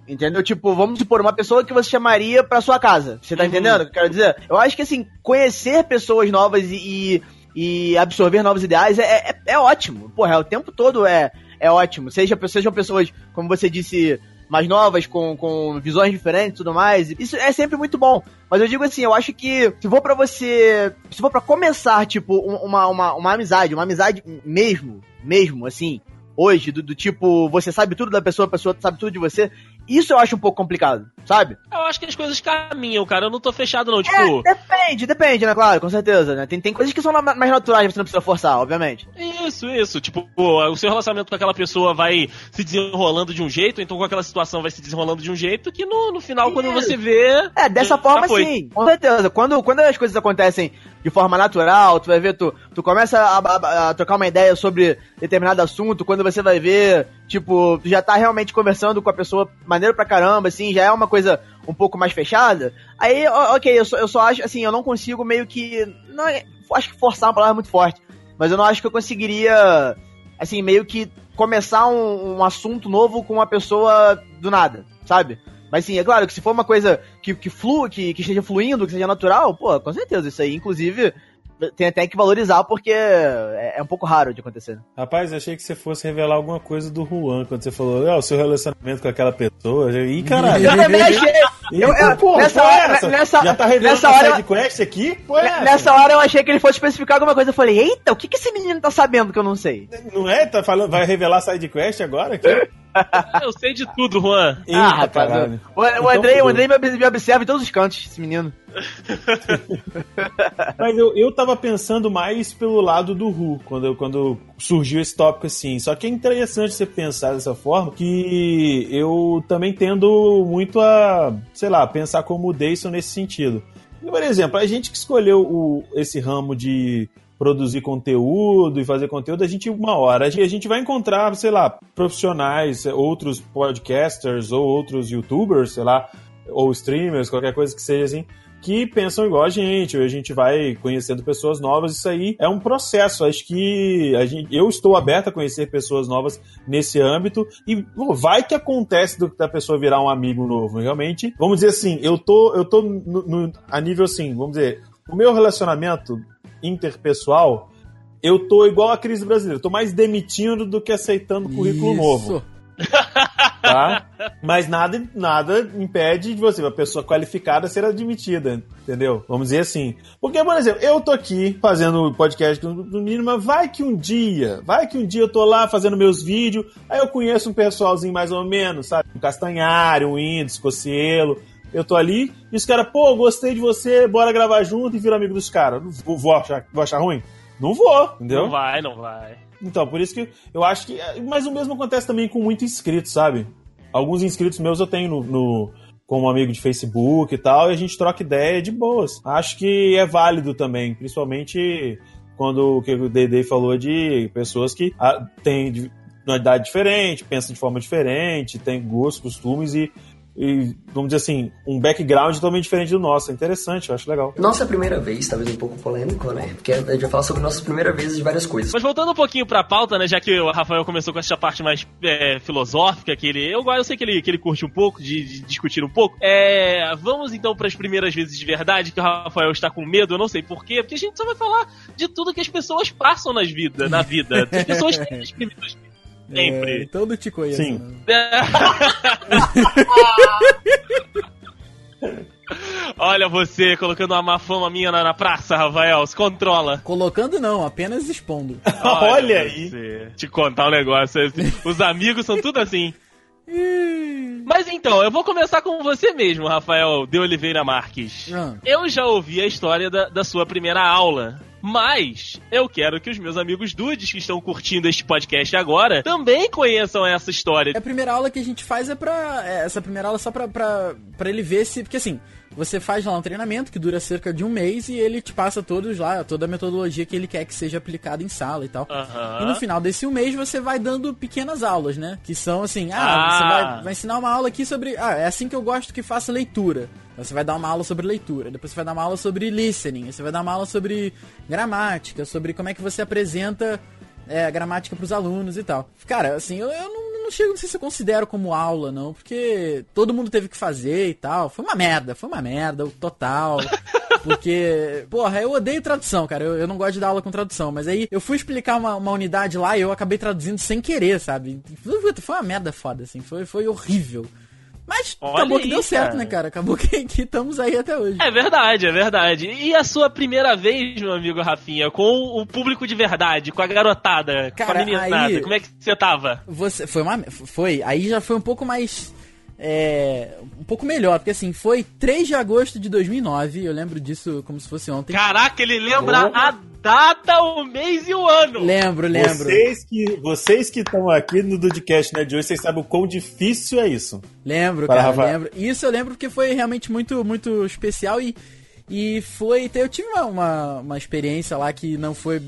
Entendeu? Tipo, vamos supor, uma pessoa que você chamaria pra sua casa. Você tá uhum. entendendo o que eu quero dizer? Eu acho que, assim, conhecer pessoas novas e, e, e absorver novos ideais é, é, é, ótimo. Porra, o tempo todo é, é ótimo. Seja, sejam pessoas, como você disse, mais novas, com, com visões diferentes e tudo mais. Isso é sempre muito bom. Mas eu digo assim, eu acho que se for para você. Se for para começar, tipo, uma, uma, uma amizade, uma amizade mesmo, mesmo, assim, hoje, do, do, tipo, você sabe tudo da pessoa, a pessoa sabe tudo de você, isso eu acho um pouco complicado, sabe? Eu acho que as coisas caminham, cara. Eu não tô fechado, não. Tipo. É, depende, depende, né? Claro, com certeza, né? Tem, tem coisas que são mais naturais, você não precisa forçar, obviamente. Isso, isso. Tipo, o seu relacionamento com aquela pessoa vai se desenrolando de um jeito, então com aquela situação vai se desenrolando de um jeito que no, no final, isso. quando você vê. É, dessa forma sim, com certeza. Quando, quando as coisas acontecem de forma natural, tu vai ver, tu, tu começa a, a, a trocar uma ideia sobre determinado assunto, quando você vai ver, tipo, tu já tá realmente conversando com a pessoa maneiro pra caramba, assim, já é uma coisa um pouco mais fechada. Aí, ok, eu só, eu só acho, assim, eu não consigo meio que. Não, é, acho que forçar uma palavra muito forte. Mas eu não acho que eu conseguiria, assim, meio que começar um, um assunto novo com uma pessoa do nada, sabe? Mas sim, é claro que se for uma coisa que, que flua, que, que esteja fluindo, que seja natural, pô, com certeza, isso aí, inclusive, tem até que valorizar porque é, é, um pouco raro de acontecer. Rapaz, eu achei que você fosse revelar alguma coisa do Juan quando você falou, oh, o seu relacionamento com aquela pessoa. Ih, caralho. Eu também achei. Eu, eu, pô, nessa, hora, é nessa, Já tá revelando nessa hora, side quest aqui? É nessa hora eu achei que ele fosse especificar alguma coisa. Eu falei, eita, o que, que esse menino tá sabendo que eu não sei? Não é? Tá falando, vai revelar side quest agora? Aqui? Eu sei de tudo, Juan. Eita, ah, rapaz. O, o, então, Andrei, o Andrei me observa em todos os cantos, esse menino. Mas eu, eu tava pensando mais pelo lado do Ru, quando, quando surgiu esse tópico assim. Só que é interessante você pensar dessa forma, que eu também tendo muito a, sei lá, pensar como o Dayson nesse sentido. Por exemplo, a gente que escolheu o, esse ramo de produzir conteúdo e fazer conteúdo, a gente, uma hora, a gente, vai encontrar, sei lá, profissionais, outros podcasters ou outros youtubers, sei lá, ou streamers, qualquer coisa que seja assim, que pensam igual a gente, a gente vai conhecendo pessoas novas, isso aí é um processo. Acho que a gente, eu estou aberto a conhecer pessoas novas nesse âmbito e pô, vai que acontece do, da pessoa virar um amigo novo, realmente. Vamos dizer assim, eu tô, eu tô no, no, a nível assim, vamos dizer, o meu relacionamento interpessoal, eu tô igual a crise brasileira, eu tô mais demitindo do que aceitando currículo Isso. novo tá? Mas nada, nada impede de você, uma pessoa qualificada, ser admitida, entendeu? Vamos dizer assim. Porque, por exemplo, eu tô aqui fazendo podcast do, mínimo, mas vai que um dia, vai que um dia eu tô lá fazendo meus vídeos, aí eu conheço um pessoalzinho mais ou menos, sabe? Um Castanhari, um Índice, Cocielo. Eu tô ali e os caras, pô, gostei de você, bora gravar junto e vira amigo dos caras. Vou, vou, achar, vou achar ruim? Não vou, entendeu? Não vai, não vai. Então, por isso que eu acho que. Mas o mesmo acontece também com muito inscrito, sabe? Alguns inscritos meus eu tenho no, no como amigo de Facebook e tal, e a gente troca ideia de boas. Acho que é válido também, principalmente quando o que o Dede falou de pessoas que ah, têm uma idade diferente, pensam de forma diferente, têm gostos, costumes e e, vamos dizer assim, um background totalmente diferente do nosso. É interessante, eu acho legal. Nossa primeira vez, talvez um pouco polêmico, né? Porque a gente vai falar sobre nossas primeiras vezes de várias coisas. Mas voltando um pouquinho pra pauta, né? Já que o Rafael começou com essa parte mais é, filosófica, que ele. Eu, eu sei que ele, que ele curte um pouco, de, de discutir um pouco. É, vamos então para as primeiras vezes de verdade, que o Rafael está com medo, eu não sei porquê, porque a gente só vai falar de tudo que as pessoas passam nas vida, na vida. As pessoas têm as primeiras vezes. Sempre. É, então não te conheço. Sim. né? Olha você colocando uma má fama minha na, na praça, Rafael. Se controla. Colocando não, apenas expondo. Olha aí. você. Te contar um negócio. assim, Os amigos são tudo assim. Mas então, eu vou começar com você mesmo, Rafael de Oliveira Marques. Ah. Eu já ouvi a história da, da sua primeira aula. Mas eu quero que os meus amigos dudes que estão curtindo este podcast agora também conheçam essa história. A primeira aula que a gente faz é pra. é, essa primeira aula é só pra, pra, pra ele ver se. Porque assim, você faz lá um treinamento que dura cerca de um mês e ele te passa todos lá, toda a metodologia que ele quer que seja aplicada em sala e tal. Aham. E no final desse um mês você vai dando pequenas aulas, né? Que são assim, ah, Ah. você vai, vai ensinar uma aula aqui sobre. Ah, é assim que eu gosto que faça leitura. Então Você vai dar uma aula sobre leitura, depois você vai dar uma aula sobre listening, você vai dar uma aula sobre gramática, sobre como é que você apresenta é, gramática pros alunos e tal. Cara, assim, eu, eu não, não chego, não sei se eu considero como aula, não, porque todo mundo teve que fazer e tal. Foi uma merda, foi uma merda, total. Porque, porra, eu odeio tradução, cara. Eu, eu não gosto de dar aula com tradução. Mas aí eu fui explicar uma, uma unidade lá e eu acabei traduzindo sem querer, sabe? Foi uma merda foda, assim. Foi, foi horrível. Mas Olha acabou que aí, deu certo, cara. né, cara? Acabou que, que estamos aí até hoje. É verdade, é verdade. E a sua primeira vez, meu amigo Rafinha, com o público de verdade, com a garotada, com Cara, a meninada, aí- como é que você tava? Você foi uma foi, aí já foi um pouco mais é, um pouco melhor, porque assim, foi 3 de agosto de 2009, eu lembro disso como se fosse ontem. Caraca, ele lembra a data, o mês e o ano. Lembro, lembro. Vocês que vocês que estão aqui no Dudcast né, de hoje, vocês sabem o quão difícil é isso. Lembro, cara, Rafael. lembro. Isso eu lembro porque foi realmente muito, muito especial e, e foi. Eu tive uma, uma, uma experiência lá que não foi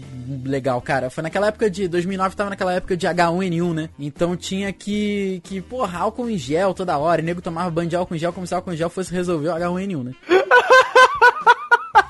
legal, cara. Foi naquela época de. 2009 tava naquela época de H1N1, né? Então tinha que. que porra, álcool em gel toda hora. E nego tomava banho de álcool em gel como se álcool em gel fosse resolver o H1N1, né?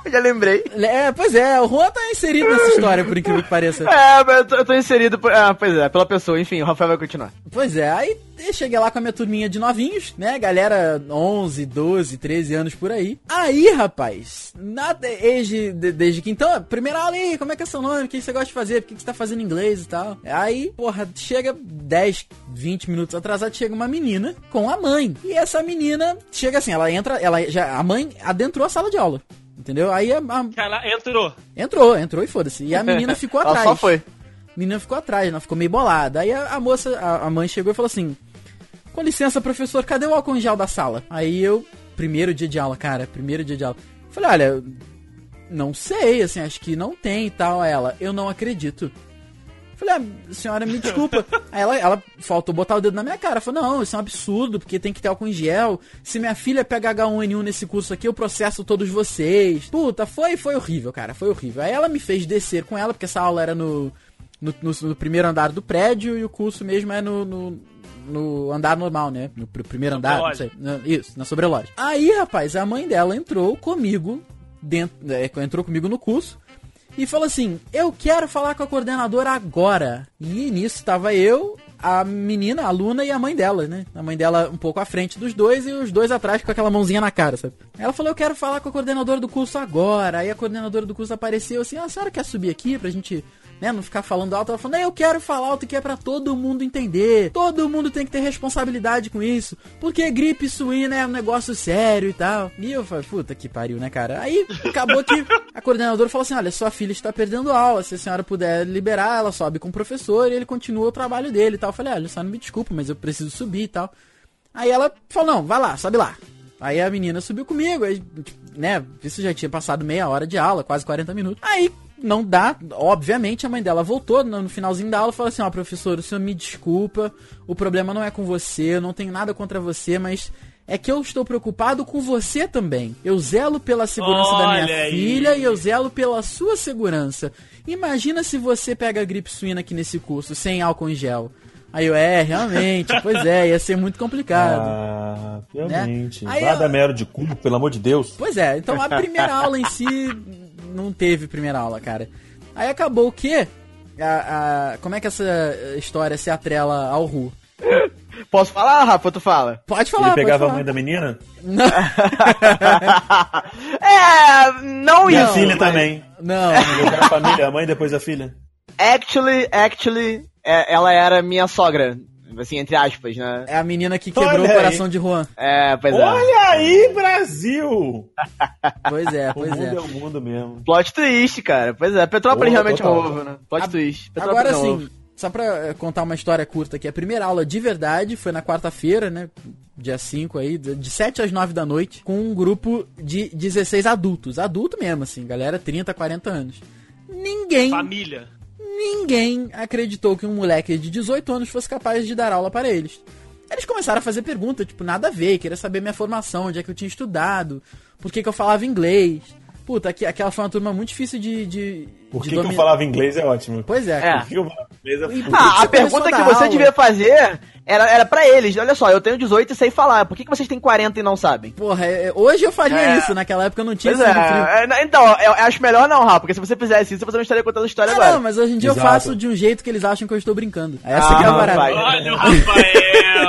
Já lembrei. É, pois é, o Juan tá inserido nessa história, por incrível que pareça. É, mas eu tô, eu tô inserido. Por, ah, pois é, pela pessoa. Enfim, o Rafael vai continuar. Pois é, aí eu cheguei lá com a minha turminha de novinhos, né? Galera 11, 12, 13 anos por aí. Aí, rapaz, na, desde, de- desde que então, primeira aula aí, como é que é seu nome? O que você gosta de fazer? Por que que você tá fazendo inglês e tal? Aí, porra, chega 10, 20 minutos atrasado, chega uma menina com a mãe. E essa menina chega assim, ela entra, ela já, a mãe adentrou a sala de aula. Entendeu? Aí a, a- Cara, entrou. entrou, entrou e foda-se. E a menina ficou Ela atrás. só foi. A menina ficou atrás, ela ficou meio bolada. Aí a, a moça, a, a mãe chegou e falou assim: Com licença, professor, cadê o álcool em gel da sala? Aí eu, primeiro dia de aula, cara, primeiro dia de aula. Falei, olha, não sei, assim, acho que não tem e tal. Ela, eu não acredito. Falei, ah, senhora, me desculpa. Aí ela, ela faltou botar o dedo na minha cara. Falou, não, isso é um absurdo, porque tem que ter álcool em gel. Se minha filha pega H1N1 nesse curso aqui, eu processo todos vocês. Puta, foi, foi horrível, cara, foi horrível. Aí ela me fez descer com ela, porque essa aula era no, no, no, no primeiro andar do prédio e o curso mesmo é no, no, no andar normal, né? No pr- primeiro andar, não sei. Isso, na sobreloja. Aí, rapaz, a mãe dela entrou comigo dentro, é, entrou comigo no curso e falou assim: Eu quero falar com a coordenadora agora. E nisso estava eu, a menina, a aluna e a mãe dela, né? A mãe dela um pouco à frente dos dois e os dois atrás com aquela mãozinha na cara, sabe? Ela falou: Eu quero falar com a coordenadora do curso agora. Aí a coordenadora do curso apareceu assim: ah, A senhora quer subir aqui pra gente. Né, não ficar falando alto, ela falou, "Não, eu quero falar alto que é pra todo mundo entender. Todo mundo tem que ter responsabilidade com isso. Porque gripe suína é um negócio sério e tal. E eu falei, puta que pariu, né, cara? Aí acabou que a coordenadora falou assim: olha, sua filha está perdendo aula. Se a senhora puder liberar, ela sobe com o professor e ele continua o trabalho dele e tal. Eu falei, olha, só não me desculpa, mas eu preciso subir e tal. Aí ela falou, não, vai lá, sobe lá. Aí a menina subiu comigo, aí, tipo, né, isso já tinha passado meia hora de aula, quase 40 minutos. Aí não dá, obviamente a mãe dela voltou no, finalzinho da aula e falou assim, ó, professor, o senhor me desculpa, o problema não é com você, eu não tenho nada contra você, mas é que eu estou preocupado com você também. Eu zelo pela segurança da Olha minha aí. filha e eu zelo pela sua segurança. Imagina se você pega a gripe suína aqui nesse curso sem álcool em gel. Aí eu, é, realmente, pois é, ia ser muito complicado. Ah, realmente. Né? Aí Guarda eu- mero de cu, pelo amor de Deus. Pois é, então a primeira aula em si não teve primeira aula, cara. Aí acabou o quê? A, a- como é que essa história se atrela ao Ru? Posso falar, Rafa? Tu fala. Pode falar, Ele pegava a pode mãe falar. da menina? Não, é, não E a filha mas- também. não. Ele era a família, a mãe depois a filha. Actually, actually, é, ela era minha sogra. Assim, entre aspas, né? É a menina que quebrou Olha o aí. coração de Juan. É, pois é. Olha aí, Brasil! Pois é, O pois mundo é. é. o mundo mesmo. Plot twist, cara. Pois é, Petrópolis realmente total. novo, né? Plot A- twist. Petrópolis Agora novo. sim, só pra eh, contar uma história curta aqui. A primeira aula de verdade foi na quarta-feira, né? Dia 5 aí, de de 7 às 9 da noite, com um grupo de 16 adultos. Adulto mesmo, assim, galera 30, 40 anos. Ninguém Família. Ninguém acreditou que um moleque de 18 anos fosse capaz de dar aula para eles. Eles começaram a fazer perguntas, tipo, nada a ver, queria saber minha formação, onde é que eu tinha estudado, por que, que eu falava inglês. Puta, aquela foi uma turma muito difícil de. de Por que, que eu falava inglês é ótimo. Pois é, É. cara. Por que eu falava inglês é E por Ah, que a pergunta que você aula? devia fazer era, era pra eles. Olha só, eu tenho 18 e sei falar. Por que, que vocês têm 40 e não sabem? Porra, é- hoje eu faria É. isso, naquela época eu não tinha Pois é, é, então, eu, eu acho melhor não, Rafa, porque se você fizesse isso, você não estaria contando a história Ah, agora. não, mas hoje em dia eu Exato. faço de um jeito que eles acham que eu estou brincando. Essa Ah, que é a parada. Olha o Rafael.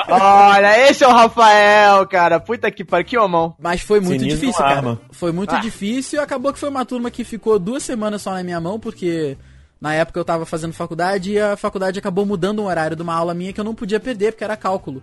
Olha, esse é o Rafael, cara. Puta que pariu, que homão. Mas foi muito Cinismo difícil, é cara. arma. Foi muito Ah. difícil e acabou que foi uma turma que ficou duas semanas só na minha mão, porque na época eu tava fazendo faculdade e a faculdade acabou mudando um horário de uma aula minha que eu não podia perder, porque era cálculo.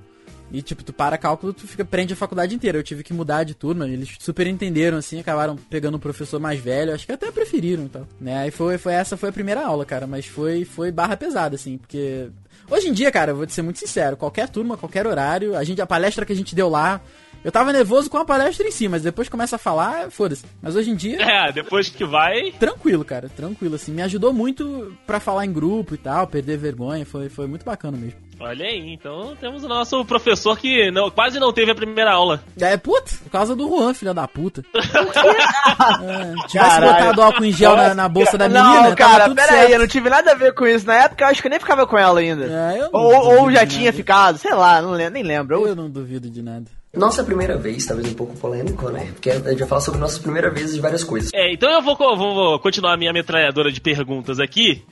E tipo, tu para cálculo, tu fica, prende a faculdade inteira. Eu tive que mudar de turma, eles super entenderam, assim, acabaram pegando um professor mais velho, acho que até preferiram e tal. Né? Aí foi, foi essa foi a primeira aula, cara, mas foi, foi barra pesada, assim, porque. Hoje em dia, cara, eu vou te ser muito sincero, qualquer turma, qualquer horário, a gente, a palestra que a gente deu lá, eu tava nervoso com a palestra em si, mas depois começa a falar, foda-se. Mas hoje em dia, É, depois que vai. tranquilo, cara, tranquilo, assim. Me ajudou muito pra falar em grupo e tal, perder vergonha, foi, foi muito bacana mesmo. Olha aí, então temos o nosso professor que não, quase não teve a primeira aula. É, puta, por causa do Juan, filha da puta. é, tivesse Caralho. botado álcool em gel na, na bolsa da menina, não, cara, tudo pera certo. aí, eu não tive nada a ver com isso. Na época, eu acho que eu nem ficava com ela ainda. É, eu não ou ou já tinha nada. ficado, sei lá, não lembro, nem lembro. Eu não duvido de nada. Nossa primeira vez, talvez um pouco polêmico, né? Porque a gente vai falar sobre nossas primeiras vezes de várias coisas. É, então eu vou, vou- vou continuar a minha metralhadora de perguntas aqui.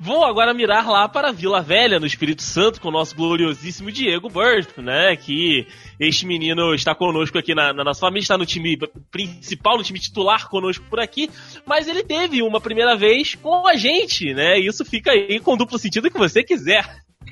Vou agora mirar lá para Vila Velha, no Espírito Santo, com o nosso gloriosíssimo Diego Bird, né? Que este menino está conosco aqui na, na nossa família, está no time principal, no time titular conosco por aqui, mas ele teve uma primeira vez com a gente, né? Isso fica aí com duplo sentido que você quiser.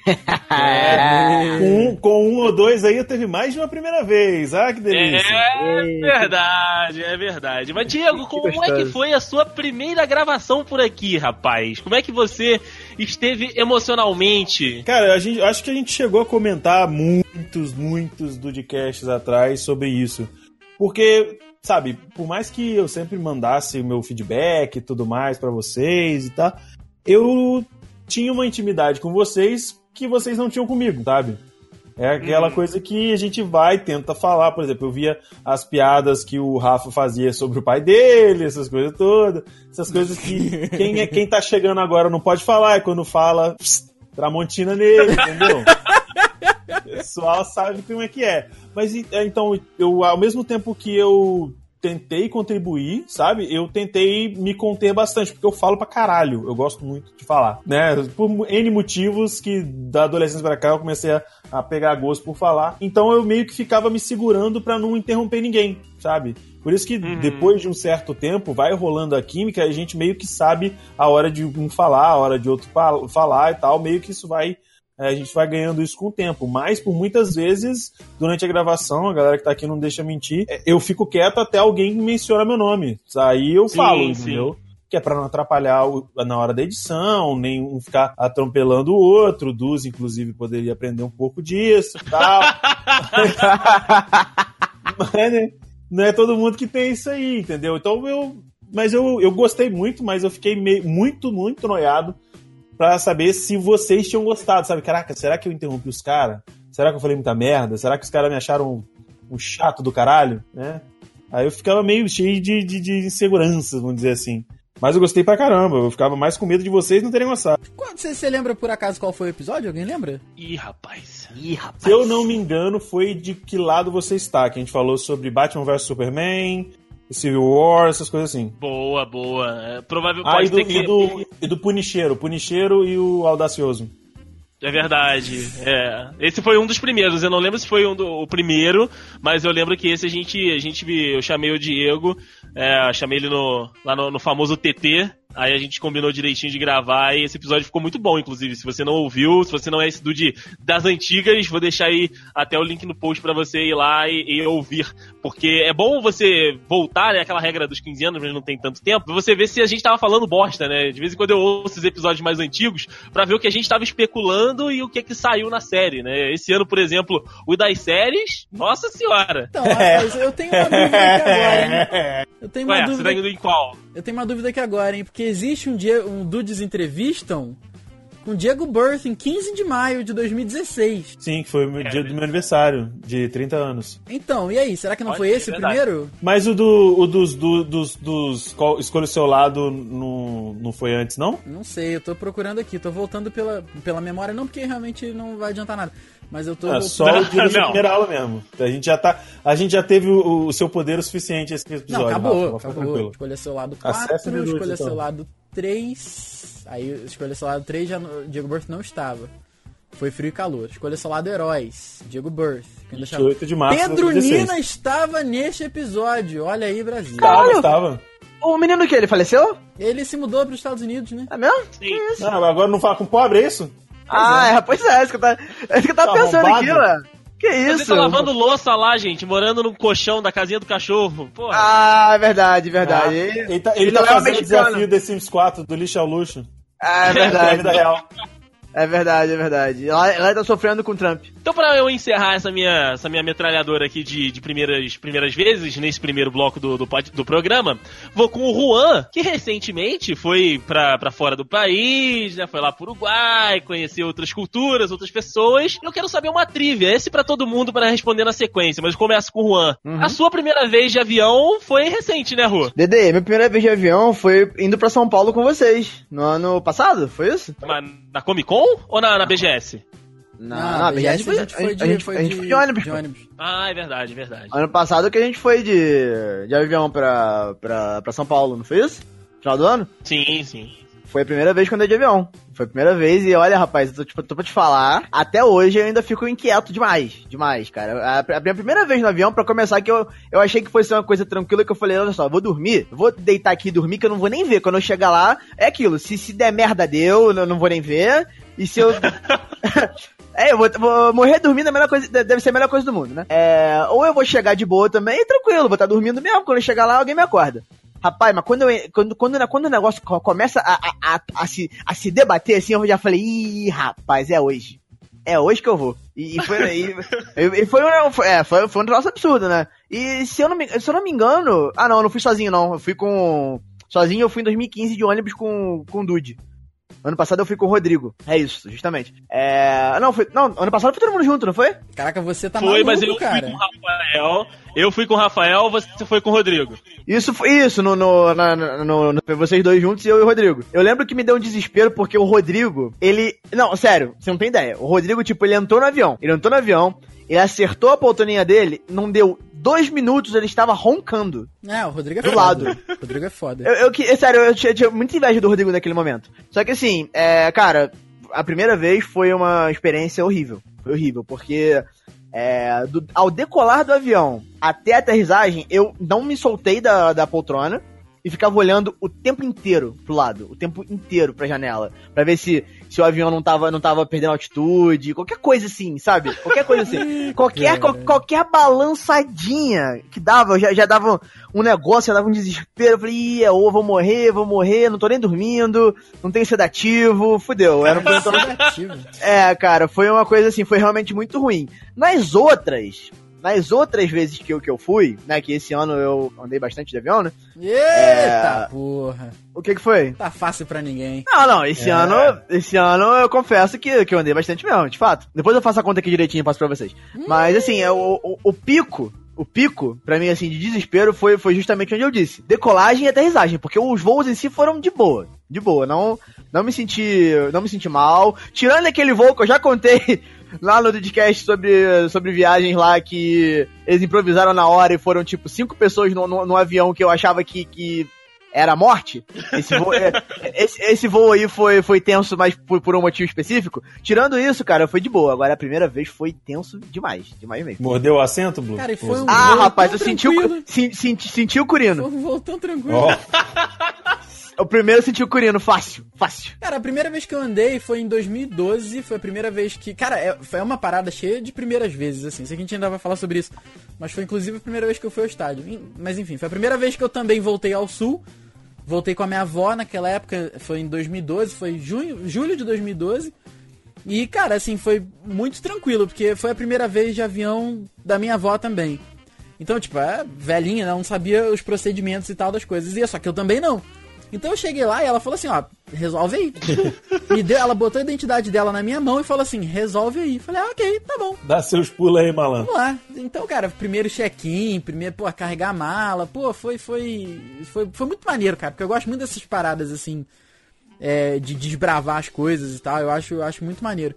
É. Com um, com um ou dois aí eu teve mais de uma primeira vez. Ah, que delícia. É verdade, é verdade. Mas, Diego, como é que foi a sua primeira gravação por aqui, rapaz? Como é que você esteve emocionalmente? Cara, a gente, acho que a gente chegou a comentar muitos, muitos Dudcasts atrás sobre isso. Porque, sabe, por mais que eu sempre mandasse o meu feedback e tudo mais pra vocês e tal, eu tinha uma intimidade com vocês que vocês não tinham comigo, sabe? É aquela Uhum. coisa que a gente vai, tenta falar. Por exemplo, eu via as piadas que o Rafa fazia sobre o pai dele, essas coisas todas. Essas coisas que quem, é, quem tá chegando agora não pode falar, e quando fala, pss, tramontina nele, entendeu? O pessoal sabe como é que é. Mas é, então, eu, ao mesmo tempo que eu tentei contribuir, sabe? Eu tentei me conter bastante, porque eu falo pra caralho. Eu gosto muito de falar, né? Por N motivos que da adolescência pra cá eu comecei a, a pegar gosto por falar. Então eu meio que ficava me segurando pra não interromper ninguém, sabe? Por isso que Uhum. depois de um certo tempo vai rolando a química, a gente meio que sabe a hora de um falar, a hora de outro fa- falar e tal, meio que isso vai a gente vai ganhando isso com o tempo. Mas por muitas vezes, durante a gravação, a galera que tá aqui não deixa mentir, é, eu fico quieto até alguém menciona meu nome. Aí eu Sim, falo, sim. entendeu? Que é pra não atrapalhar o- na hora da edição, nem um ficar atropelando o outro. O Duz, inclusive, poderia aprender um pouco disso e tal. Mas, né, não é todo mundo que tem isso aí, entendeu? Então eu. Mas eu, eu gostei muito, mas eu fiquei meio, muito, muito noiado pra saber se vocês tinham gostado, sabe? Caraca, será que eu interrompi os caras? Será que eu falei muita merda? Será que os caras me acharam um, chato do caralho? Né? Aí eu ficava meio cheio de, de, de inseguranças, vamos dizer assim. Mas eu gostei pra caramba, eu ficava mais com medo de vocês não terem gostado. Você, você lembra por acaso qual foi o episódio? Alguém lembra? Ih, rapaz. Ih, rapaz. Se eu não me engano, foi de que lado você está, que a gente falou sobre Batman vs Superman, Civil War, essas coisas assim. Boa, boa. É, provável, Ah, pode e do, ter que... e do, e do Punicheiro, o Punicheiro e o Audacioso. É verdade. É. Esse foi um dos primeiros. Eu não lembro se foi um do, o primeiro, mas eu lembro que esse a gente, a gente eu chamei o Diego, é, chamei ele no, lá no, no famoso TT. Aí a gente combinou direitinho de gravar e esse episódio ficou muito bom, inclusive. Se você não ouviu, se você não é esse do de, das antigas, vou deixar aí até o link no post pra você ir lá e, e ouvir. Porque é bom você voltar, né? Aquela regra dos 15 anos, mas não tem tanto tempo, pra você ver se a gente tava falando bosta, né? De vez em quando eu ouço os episódios mais antigos pra ver o que a gente tava especulando e o que que saiu na série, né? Esse ano, por exemplo, o das séries, nossa senhora! Então, rapaz, eu tenho uma dúvida aqui agora, hein? Eu tenho uma Ué, você dúvida. tá indo em qual? Eu tenho uma dúvida aqui agora, hein? Porque existe um dia, um Dudes Entrevistam com Diego Birth em 15 de maio de 2016. Sim, que foi o dia do meu aniversário, de 30 anos. Então, e aí, será que não Pode foi ser, esse o primeiro? Mas o, do, o dos, do- dos, dos Escolha o Seu Lado não, não foi antes, não? Não sei, eu tô procurando aqui, tô voltando pela, pela memória, não porque realmente não vai adiantar nada. Mas eu tô. É voltando- só o dia da primeira aula mesmo. A gente já, tá, a gente já teve o, o seu poder o suficiente esse episódio. Não, acabou, Rafa, acabou. Escolha seu lado Acesse 4, o Dudes, escolha então. seu lado 3. Aí escolha seu lado 3, já Diego Birth não estava. Foi frio e calor. Escolha seu lado heróis. Diego Birth. que ainda chama- 28 de março Pedro 2016. Nina estava neste episódio. Olha aí, Brasil. Caralho! estava. O menino que ele faleceu? Ele se mudou para os Estados Unidos, né? É mesmo? Sim. Não, agora não fala com pobre, é isso? ah, é, pois é, é isso que eu tava, é isso que eu tava Tá pensando arrombado? aqui, mano. Que Você isso? tá lavando louça lá, gente, morando num colchão da casinha do cachorro. Porra. Ah, é verdade, é verdade. Ah, Ele- ele tá, ele ele tá é fazendo o desafio The Sims 4, do lixo ao luxo. Ah, é Da vida verdade. real. É verdade, é verdade. Ela, ela tá sofrendo com o Trump. Então, pra eu encerrar essa minha, essa minha metralhadora aqui de, de primeiras, primeiras vezes, nesse primeiro bloco do, do, do programa, vou com o Juan, que recentemente foi pra, pra fora do país, né? Foi lá pro Uruguai, conheceu outras culturas, outras pessoas. Eu quero saber uma trivia, esse pra todo mundo para responder na sequência, mas eu começo com o Juan. A sua primeira vez de avião foi recente, né, Juan? Dede, minha primeira vez de avião foi indo pra São Paulo com vocês. No ano passado, foi isso? Na, na Comic Con ou na, na BGS? Não, Não, não, a BGS BGS foi, a gente foi de, a gente, foi a gente foi de ônibus. pô. ônibus. Ah, é verdade, é verdade. Ano passado que a gente foi de, de avião pra, pra, pra São Paulo, não foi isso? Final do ano? Sim, sim. Foi a primeira vez que eu andei de avião. Foi a primeira vez e olha, rapaz, eu tô, tipo, tô pra te falar, até hoje eu ainda fico inquieto demais. Demais, cara. A, a minha primeira vez no avião, pra começar, que eu, eu achei que fosse uma coisa tranquila, que eu falei, olha só, vou dormir, vou deitar aqui e dormir, que eu não vou nem ver. Quando eu chegar lá, é aquilo. Se, se der merda, deu, eu não vou nem ver. E se eu. É, eu vou, vou morrer dormindo, é a melhor coisa, deve ser a melhor coisa do mundo, né? É, ou eu vou chegar de boa também, tranquilo, vou estar dormindo mesmo. Quando eu chegar lá, alguém me acorda. Rapaz, mas quando, eu, quando, quando, quando o negócio co- começa a, a, a, a se, a se debater assim, eu já falei, ih, rapaz, é hoje. É hoje que eu vou. E, e foi, e, e foi, um- é, foi, foi um negócio absurdo, né? E se eu, não me, se eu não me engano. Ah, não, eu não fui sozinho, não. Eu fui com. Sozinho eu fui em 2015 de ônibus com, com o Dude. Ano passado eu fui com o Rodrigo. É isso, justamente. É. Não, foi. Não, ano passado foi todo mundo junto, não foi? Caraca, você tá Foi, maluco, mas eu cara. fui com o Rafael. Eu fui com o Rafael, você foi com o Rodrigo. Isso foi isso, no, no, na- na- no- no- vocês dois juntos, eu e o Rodrigo. Eu lembro que me deu um desespero porque o Rodrigo, ele. Não, sério, você não tem ideia. O Rodrigo, tipo, ele entrou no avião. Ele entrou no avião, ele acertou a poltroninha dele, não deu dois minutos, ele estava roncando. É, o Rodrigo é Do foda. lado. O Rodrigo é foda. Eu, eu, que- é sério, eu tinha, tinha muita inveja do Rodrigo naquele momento. Só que assim, é, cara, a primeira vez foi uma experiência horrível. Foi horrível, porque é, do- ao decolar do avião até a aterrissagem, eu não me soltei da, da poltrona e ficava olhando o tempo inteiro pro lado, o tempo inteiro pra janela, pra ver se, se o avião não tava, não tava perdendo altitude, qualquer coisa assim, sabe? Qualquer coisa assim. qualquer, qual- qualquer balançadinha que dava, já, já dava um negócio, já dava um desespero. Eu falei, Ih, é, ou vou morrer, vou morrer, não tô nem dormindo, não tenho sedativo, fudeu. Era um Negativo. é, cara, foi uma coisa assim, foi realmente muito ruim. Nas outras, nas outras vezes que eu, que eu fui, né, que esse ano eu andei bastante de avião, né? Eita porra. O que que foi? Tá fácil pra ninguém. Não, não, esse ano, esse ano eu confesso que, que eu andei bastante mesmo, de fato. Depois eu faço a conta aqui direitinho e passo pra vocês. Mas assim, é o, o, o pico, o pico, pra mim, assim, de desespero foi, foi justamente onde eu disse. Decolagem e aterrissagem, porque os voos em si foram de boa. De boa, não, não me senti. Não me senti mal. Tirando aquele voo que eu já contei lá no podcast sobre, sobre viagens lá que eles improvisaram na hora e foram tipo cinco pessoas no, no, no avião que eu achava que, que era a morte. Esse voo, é, esse, esse voo aí foi, foi tenso, mas por, por um motivo específico. Tirando isso, cara, foi de boa. Agora a primeira vez foi tenso demais. Demais mesmo. Mordeu o assento, Blue? Cara, e foi um Ah, voo rapaz, tão eu senti o, tranquilo. sen- senti, senti o Foi curino. um voo tão tranquilo. Ó, O primeiro eu senti o curino, fácil, fácil. Cara, a primeira vez que eu andei foi em 2012, foi a primeira vez que... Cara, é, foi uma parada cheia de primeiras vezes, assim. Sei que a gente ainda vai falar sobre isso. Mas foi inclusive a primeira vez que eu fui ao estádio. Mas enfim, foi a primeira vez que eu também voltei ao sul. Voltei com a minha avó naquela época, foi em 2012, foi junho, julho de 2012. E, cara, assim, foi muito tranquilo, porque foi a primeira vez de avião da minha avó também. Então, tipo, é velhinha, né? Não sabia os procedimentos e tal das coisas. E só que eu também não. Então eu cheguei lá e ela falou assim, ó, resolve aí. Me deu, ela botou a identidade dela na minha mão e falou assim, resolve aí. Falei, ah, ok, tá bom. dá seus pulos aí, malandro. Vamos lá. Então, cara, primeiro check-in, primeiro, pô, carregar a mala, pô, foi, foi, foi, foi muito maneiro, cara, porque eu gosto muito dessas paradas, assim, é, de desbravar as coisas e tal, eu acho, eu acho muito maneiro.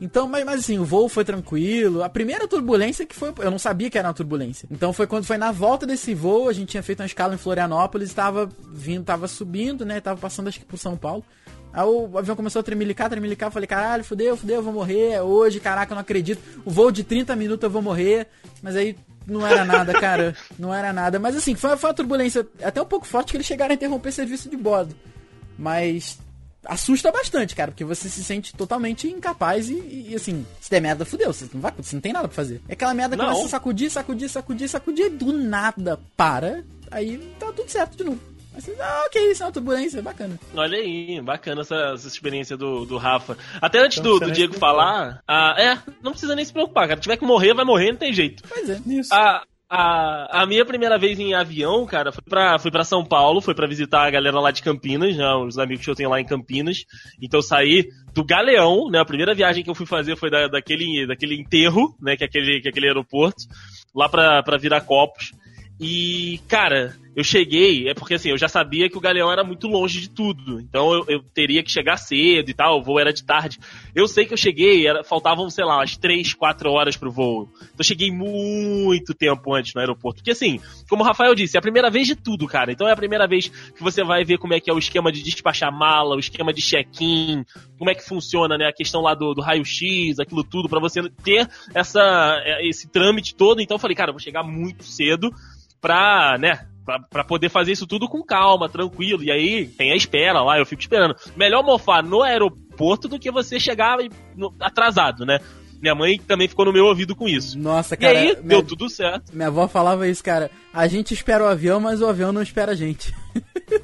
Então, mas, mas assim, o voo foi tranquilo. A primeira turbulência que foi. Eu não sabia que era uma turbulência. Então foi quando foi na volta desse voo, a gente tinha feito uma escala em Florianópolis, tava vindo, tava subindo, né? Tava passando acho que por São Paulo. Aí o avião começou a tremelicar, tremelicar, eu falei, caralho, fudeu, fudeu, eu vou morrer, é hoje, caraca, eu não acredito. O voo de 30 minutos eu vou morrer, mas aí não era nada, cara, não era nada. Mas assim, foi, foi uma turbulência até um pouco forte que eles chegaram a interromper serviço de bordo. Mas assusta bastante, cara, porque você se sente totalmente incapaz e, e, assim, se der merda, fudeu, você não, vai, você não tem nada pra fazer. É aquela merda que Não. começa a sacudir, sacudir, sacudir, sacudir, e do nada para, aí tá tudo certo de novo. Aí você, ah, ok, isso é uma turbulência, bacana. Olha aí, bacana essa, essa experiência do, do Rafa. Até antes Então, do, do Diego se falar, ah, é, não precisa nem se preocupar, cara. Tiver que morrer, vai morrer, não tem jeito. Pois é. Isso. A, a, a minha primeira vez em avião, cara, foi pra, foi pra São Paulo, foi pra visitar a galera lá de Campinas, né, os amigos que eu tenho lá em Campinas. Então eu saí do Galeão, né, a primeira viagem que eu fui fazer foi da, daquele, daquele enterro, né, que é aquele, que é aquele aeroporto, lá pra, pra Viracopos. E, cara, eu cheguei, é porque assim, eu já sabia que o Galeão era muito longe de tudo. Então eu, eu teria que chegar cedo e tal, o voo era de tarde. Eu sei que eu cheguei, era, faltavam, sei lá, umas 3, 4 horas pro voo. Então eu cheguei muito tempo antes no aeroporto. Porque assim, como o Rafael disse, é a primeira vez de tudo, cara. Então é a primeira vez que você vai ver como é que é o esquema de despachar mala, o esquema de check-in, como é que funciona, né? A questão lá do, do raio-x, aquilo tudo, pra você ter essa, é, esse trâmite todo. Então eu falei, cara, eu vou chegar muito cedo pra, né, pra, pra poder fazer isso tudo com calma, tranquilo. E aí tem a espera lá, eu fico esperando. Melhor mofar no aeroporto do que você chegar e- atrasado, né? Minha mãe também ficou no meu ouvido com isso. Nossa, E cara. aí, minha, deu tudo certo. minha avó falava isso, cara. A gente espera o avião, mas o avião não espera a gente.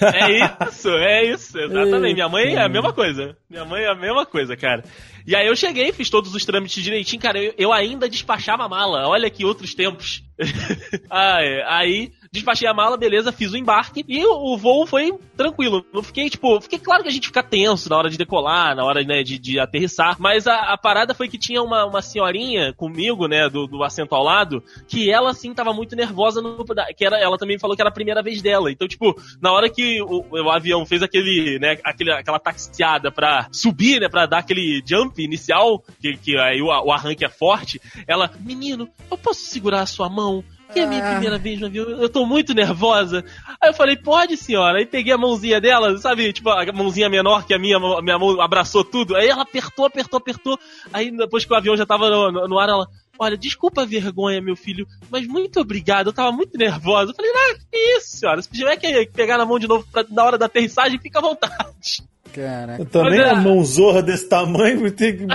É isso, é isso, exatamente. Minha mãe é a mesma coisa. Minha mãe é a mesma coisa, cara. E aí eu cheguei, fiz todos os trâmites direitinho, cara. Eu, eu ainda despachava a mala. Olha que outros tempos. É. Aí despachei a mala, beleza, fiz o embarque e o, o voo foi tranquilo. Não fiquei, tipo, fiquei claro que a gente fica tenso na hora de decolar, na hora, né, de, de aterrissar, mas a, a parada foi que tinha uma, uma senhorinha comigo, né, do, do assento ao lado, que ela, assim, tava muito nervosa, no, que era, ela também falou que era a primeira vez dela. Então, tipo, na hora que o, o avião fez aquele, né, aquele, aquela taxiada pra subir, né, pra dar aquele jump inicial, que, que aí o, o arranque é forte, ela, menino, eu posso segurar a sua mão? Que é a minha Ah. primeira vez no avião, eu tô muito nervosa. Aí eu falei, pode senhora. Aí peguei a mãozinha dela, sabe, tipo, a mãozinha menor que a minha, a minha mão abraçou tudo. Aí ela apertou, apertou, apertou. Aí depois que o avião já tava no, no- no ar, ela, olha, desculpa a vergonha, meu filho, mas muito obrigado, eu tava muito nervosa. Eu falei, ah, que isso, senhora, se tiver que pegar na mão de novo pra, na hora da aterrissagem, fica à vontade. Caraca. Eu também, é- uma mãozorra desse tamanho, ter que.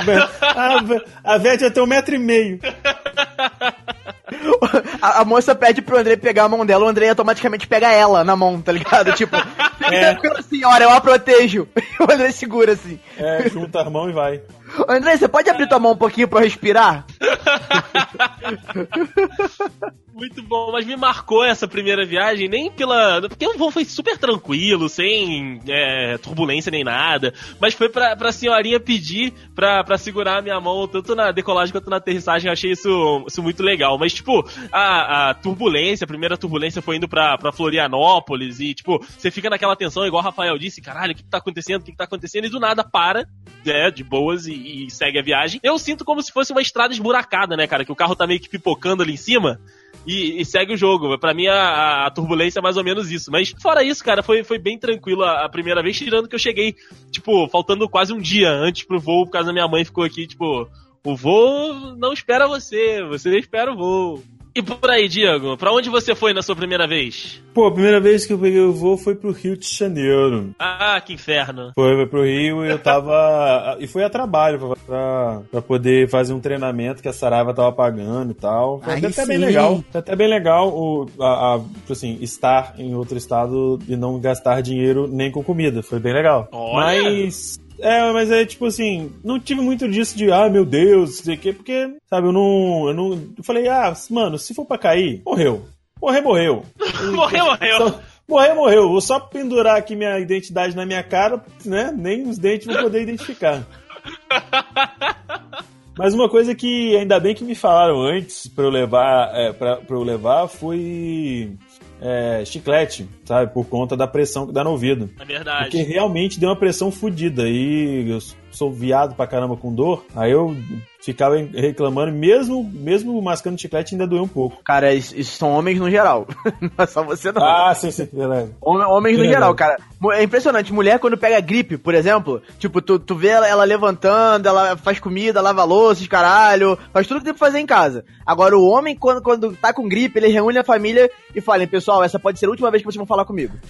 a, a Vete já tem um metro e meio. A, a moça pede pro André pegar a mão dela, o André automaticamente pega ela na mão, tá ligado? Tipo, É. tranquila, senhora, eu a protejo. o André segura assim. É, junta as mãos e vai. André, você pode abrir tua mão um pouquinho pra eu respirar? Muito bom, mas me marcou essa primeira viagem, nem pela. Porque o voo foi super tranquilo, sem é, turbulência nem nada. Mas foi pra, pra senhorinha pedir pra, pra segurar a minha mão, tanto na decolagem quanto na aterrissagem. Eu achei isso, isso muito legal. Mas, tipo, a, a turbulência, a primeira turbulência foi indo pra, pra Florianópolis e, tipo, você fica naquela tensão, igual o Rafael disse: caralho, o que, que tá acontecendo? O que, que tá acontecendo? E do nada para, né, de boas e, e segue a viagem. Eu sinto como se fosse uma estrada esburacada, né, cara? Que o carro tá meio que pipocando ali em cima e, e segue o jogo. Pra mim, a, a turbulência é mais ou menos isso. Mas fora isso, cara, foi, foi bem tranquilo a, a primeira vez, tirando que eu cheguei, tipo, faltando quase um dia antes pro voo, por causa da minha mãe ficou aqui, tipo, o voo não espera você, você espera o voo. E por aí, Diego, pra onde você foi na sua primeira vez? Pô, a primeira vez que eu peguei o voo foi pro Rio de Janeiro. Ah, que inferno. Foi, foi pro Rio e eu tava. E foi a trabalho pra, pra, poder fazer um treinamento que a Saraiva tava pagando e tal. Foi Aí até bem legal. Foi até bem legal o, a, a, tipo assim, estar em outro estado e não gastar dinheiro nem com comida. Foi bem legal. Olha! Mas. É, mas é tipo assim, não tive muito disso de, ah, meu Deus, não sei o quê, porque, sabe, eu não. Eu não. Eu falei, ah, mano, se for pra cair, morreu. Morrer, morreu. Morreu, morreu. Só- Morrer, morreu. Vou só pendurar aqui minha identidade na minha cara, né? Nem os dentes vão poder identificar. Mas uma coisa que ainda bem que me falaram antes pra eu levar, é, pra eu levar foi é, chiclete, sabe? Por conta da pressão que dá no ouvido. É verdade. Porque realmente deu uma pressão fodida. E sou viado pra caramba com dor. Aí eu ficava reclamando, mesmo, mesmo mascando chiclete, ainda doeu um pouco. Cara, isso, isso são homens no geral. Não é só você não. Ah, sim, sim, verdade. Homem- Homens no É geral, cara. É impressionante. Mulher, quando pega gripe, por exemplo, tipo, tu, tu vê ela, ela levantando, ela faz comida, lava louças, caralho, faz tudo que tem pra fazer em casa. Agora, o homem, quando, quando tá com gripe, ele reúne a família e fala, pessoal, essa pode ser a última vez que vocês vão falar comigo.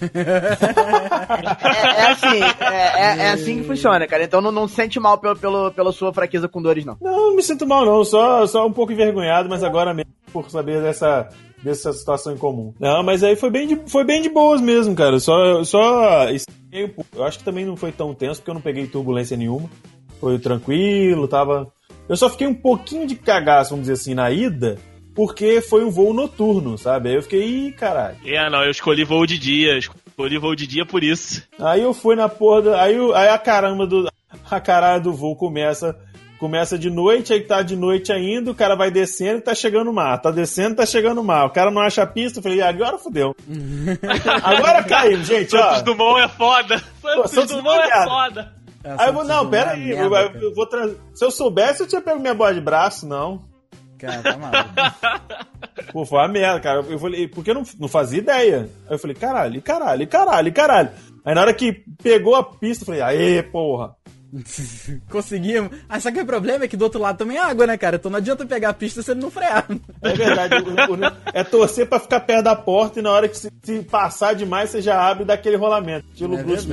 é, é assim, é, é- é assim que funciona, cara. Então não, não sente mal pelo, pelo, pela sua fraqueza com dores, não. Não, não me sinto mal, não. Só, só um pouco envergonhado, mas agora mesmo, por saber dessa, dessa situação em comum. Não, mas aí foi bem de, foi bem de boas mesmo, cara. Só, só. Eu acho que também não foi tão tenso, porque eu não peguei turbulência nenhuma. Foi tranquilo, tava. Eu só fiquei um pouquinho de cagaço, vamos dizer assim, na ida, porque foi um voo noturno, sabe? Aí eu fiquei, ih, caralho. É, não, eu escolhi voo de dia. Escolhi voo de dia por isso. Aí eu fui na porra da, aí, aí a caramba do a caralho do voo começa começa de noite, aí tá de noite ainda, o cara vai descendo e tá chegando mar. Tá descendo, tá chegando mar. O cara não acha a pista, eu falei, "Ah, agora fodeu. agora caímos, gente, Santos ó. Dumont é foda. Santos Santos Dumont é é foda. Aí eu vou, não, pera aí, eu, Merda, eu vou trans... Se eu soubesse, eu tinha pego minha bola de braço, não. Cara, tá maluco. Pô, foi uma merda, cara. Eu falei, porque eu não, não fazia ideia. Aí eu falei, caralho, caralho, caralho, caralho. Aí na hora que pegou a pista, eu falei, aê, porra. Conseguimos. Ah, só que o problema é que do outro lado também é água, né, cara? Então não adianta pegar a pista se ele não frear. É verdade. o- o- é torcer pra ficar perto da porta e na hora que se, se passar demais, você já abre daquele rolamento. Estilo É Bruce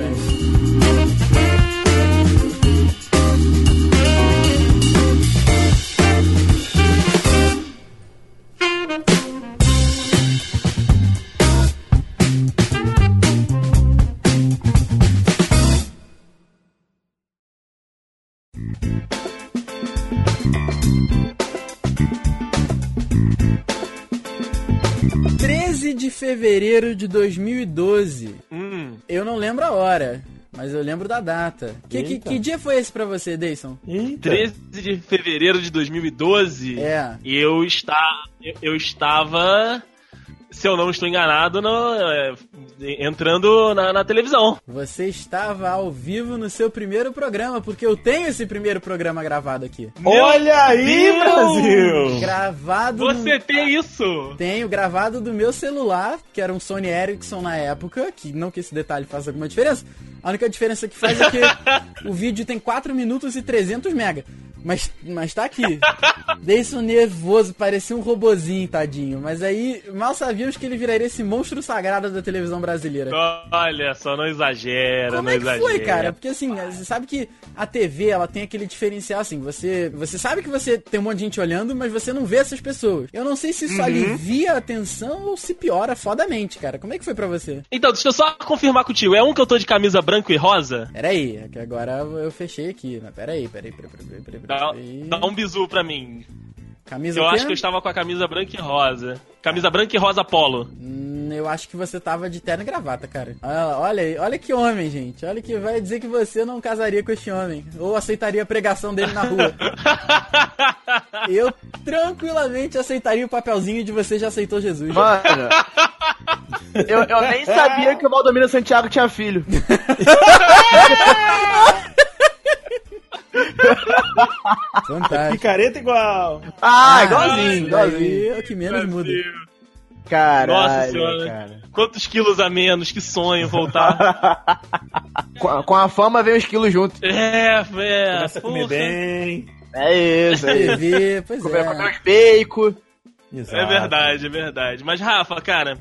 fevereiro de 2012. Hum. Eu não lembro a hora, mas eu lembro da data. Que, que, que dia foi esse pra você, Deison? Eita. 13 de fevereiro de 2012. É. E eu, está, eu, eu estava, se eu não estou enganado, no, é, entrando na, na televisão. Você estava ao vivo no seu primeiro programa, porque eu tenho esse primeiro programa gravado aqui. Olha aí, Deus! Brasil! Gravado Você no... tem isso? Tenho gravado do meu celular, que era um Sony Ericsson na época, que não que esse detalhe faça alguma diferença. A única diferença que faz é que o vídeo tem 4 minutos e 300 mega. Mas, mas tá aqui. Deison nervoso, parecia um robozinho, tadinho. Mas aí, mal sabíamos que ele viraria esse monstro sagrado da televisão brasileira. Olha só, não exagera, Como não é que exagera. foi, cara? Porque assim, você sabe que a TV, ela tem aquele diferencial assim, você, você sabe que você tem um monte de gente olhando, mas você não vê essas pessoas. Eu não sei se isso alivia a atenção ou se piora fodamente, cara. Como é que foi pra você? Então, deixa eu só confirmar contigo. É um que eu tô de camisa branco e rosa? Pera aí, é que agora eu fechei aqui. Mas pera aí, pera aí, pera aí, Dá, dá um bisu pra mim. Camisa Eu acho que eu estava com a camisa branca e rosa. Camisa branca e rosa polo. Hum, eu acho que você tava de terno e gravata, cara. Olha, olha aí, olha que homem, gente. Olha que vai dizer que você não casaria com este homem. Ou aceitaria a pregação dele na rua. Eu tranquilamente aceitaria o papelzinho de você já aceitou Jesus. Mano. Eu, eu nem sabia que o Valdomiro Santiago tinha filho. Fantástico. Picareta igual. Ah, igualzinho, Isso aí igualzinho. é o que menos muda. Caralho, Nossa senhora. cara. Quantos quilos a menos? Que sonho voltar. Com a, com a fama vem os quilos juntos. é, é. Começa a comer bem. É isso, é isso. Pois Comer, comer é. uns bacon. Exato. É verdade, é verdade. Mas, Rafa, cara,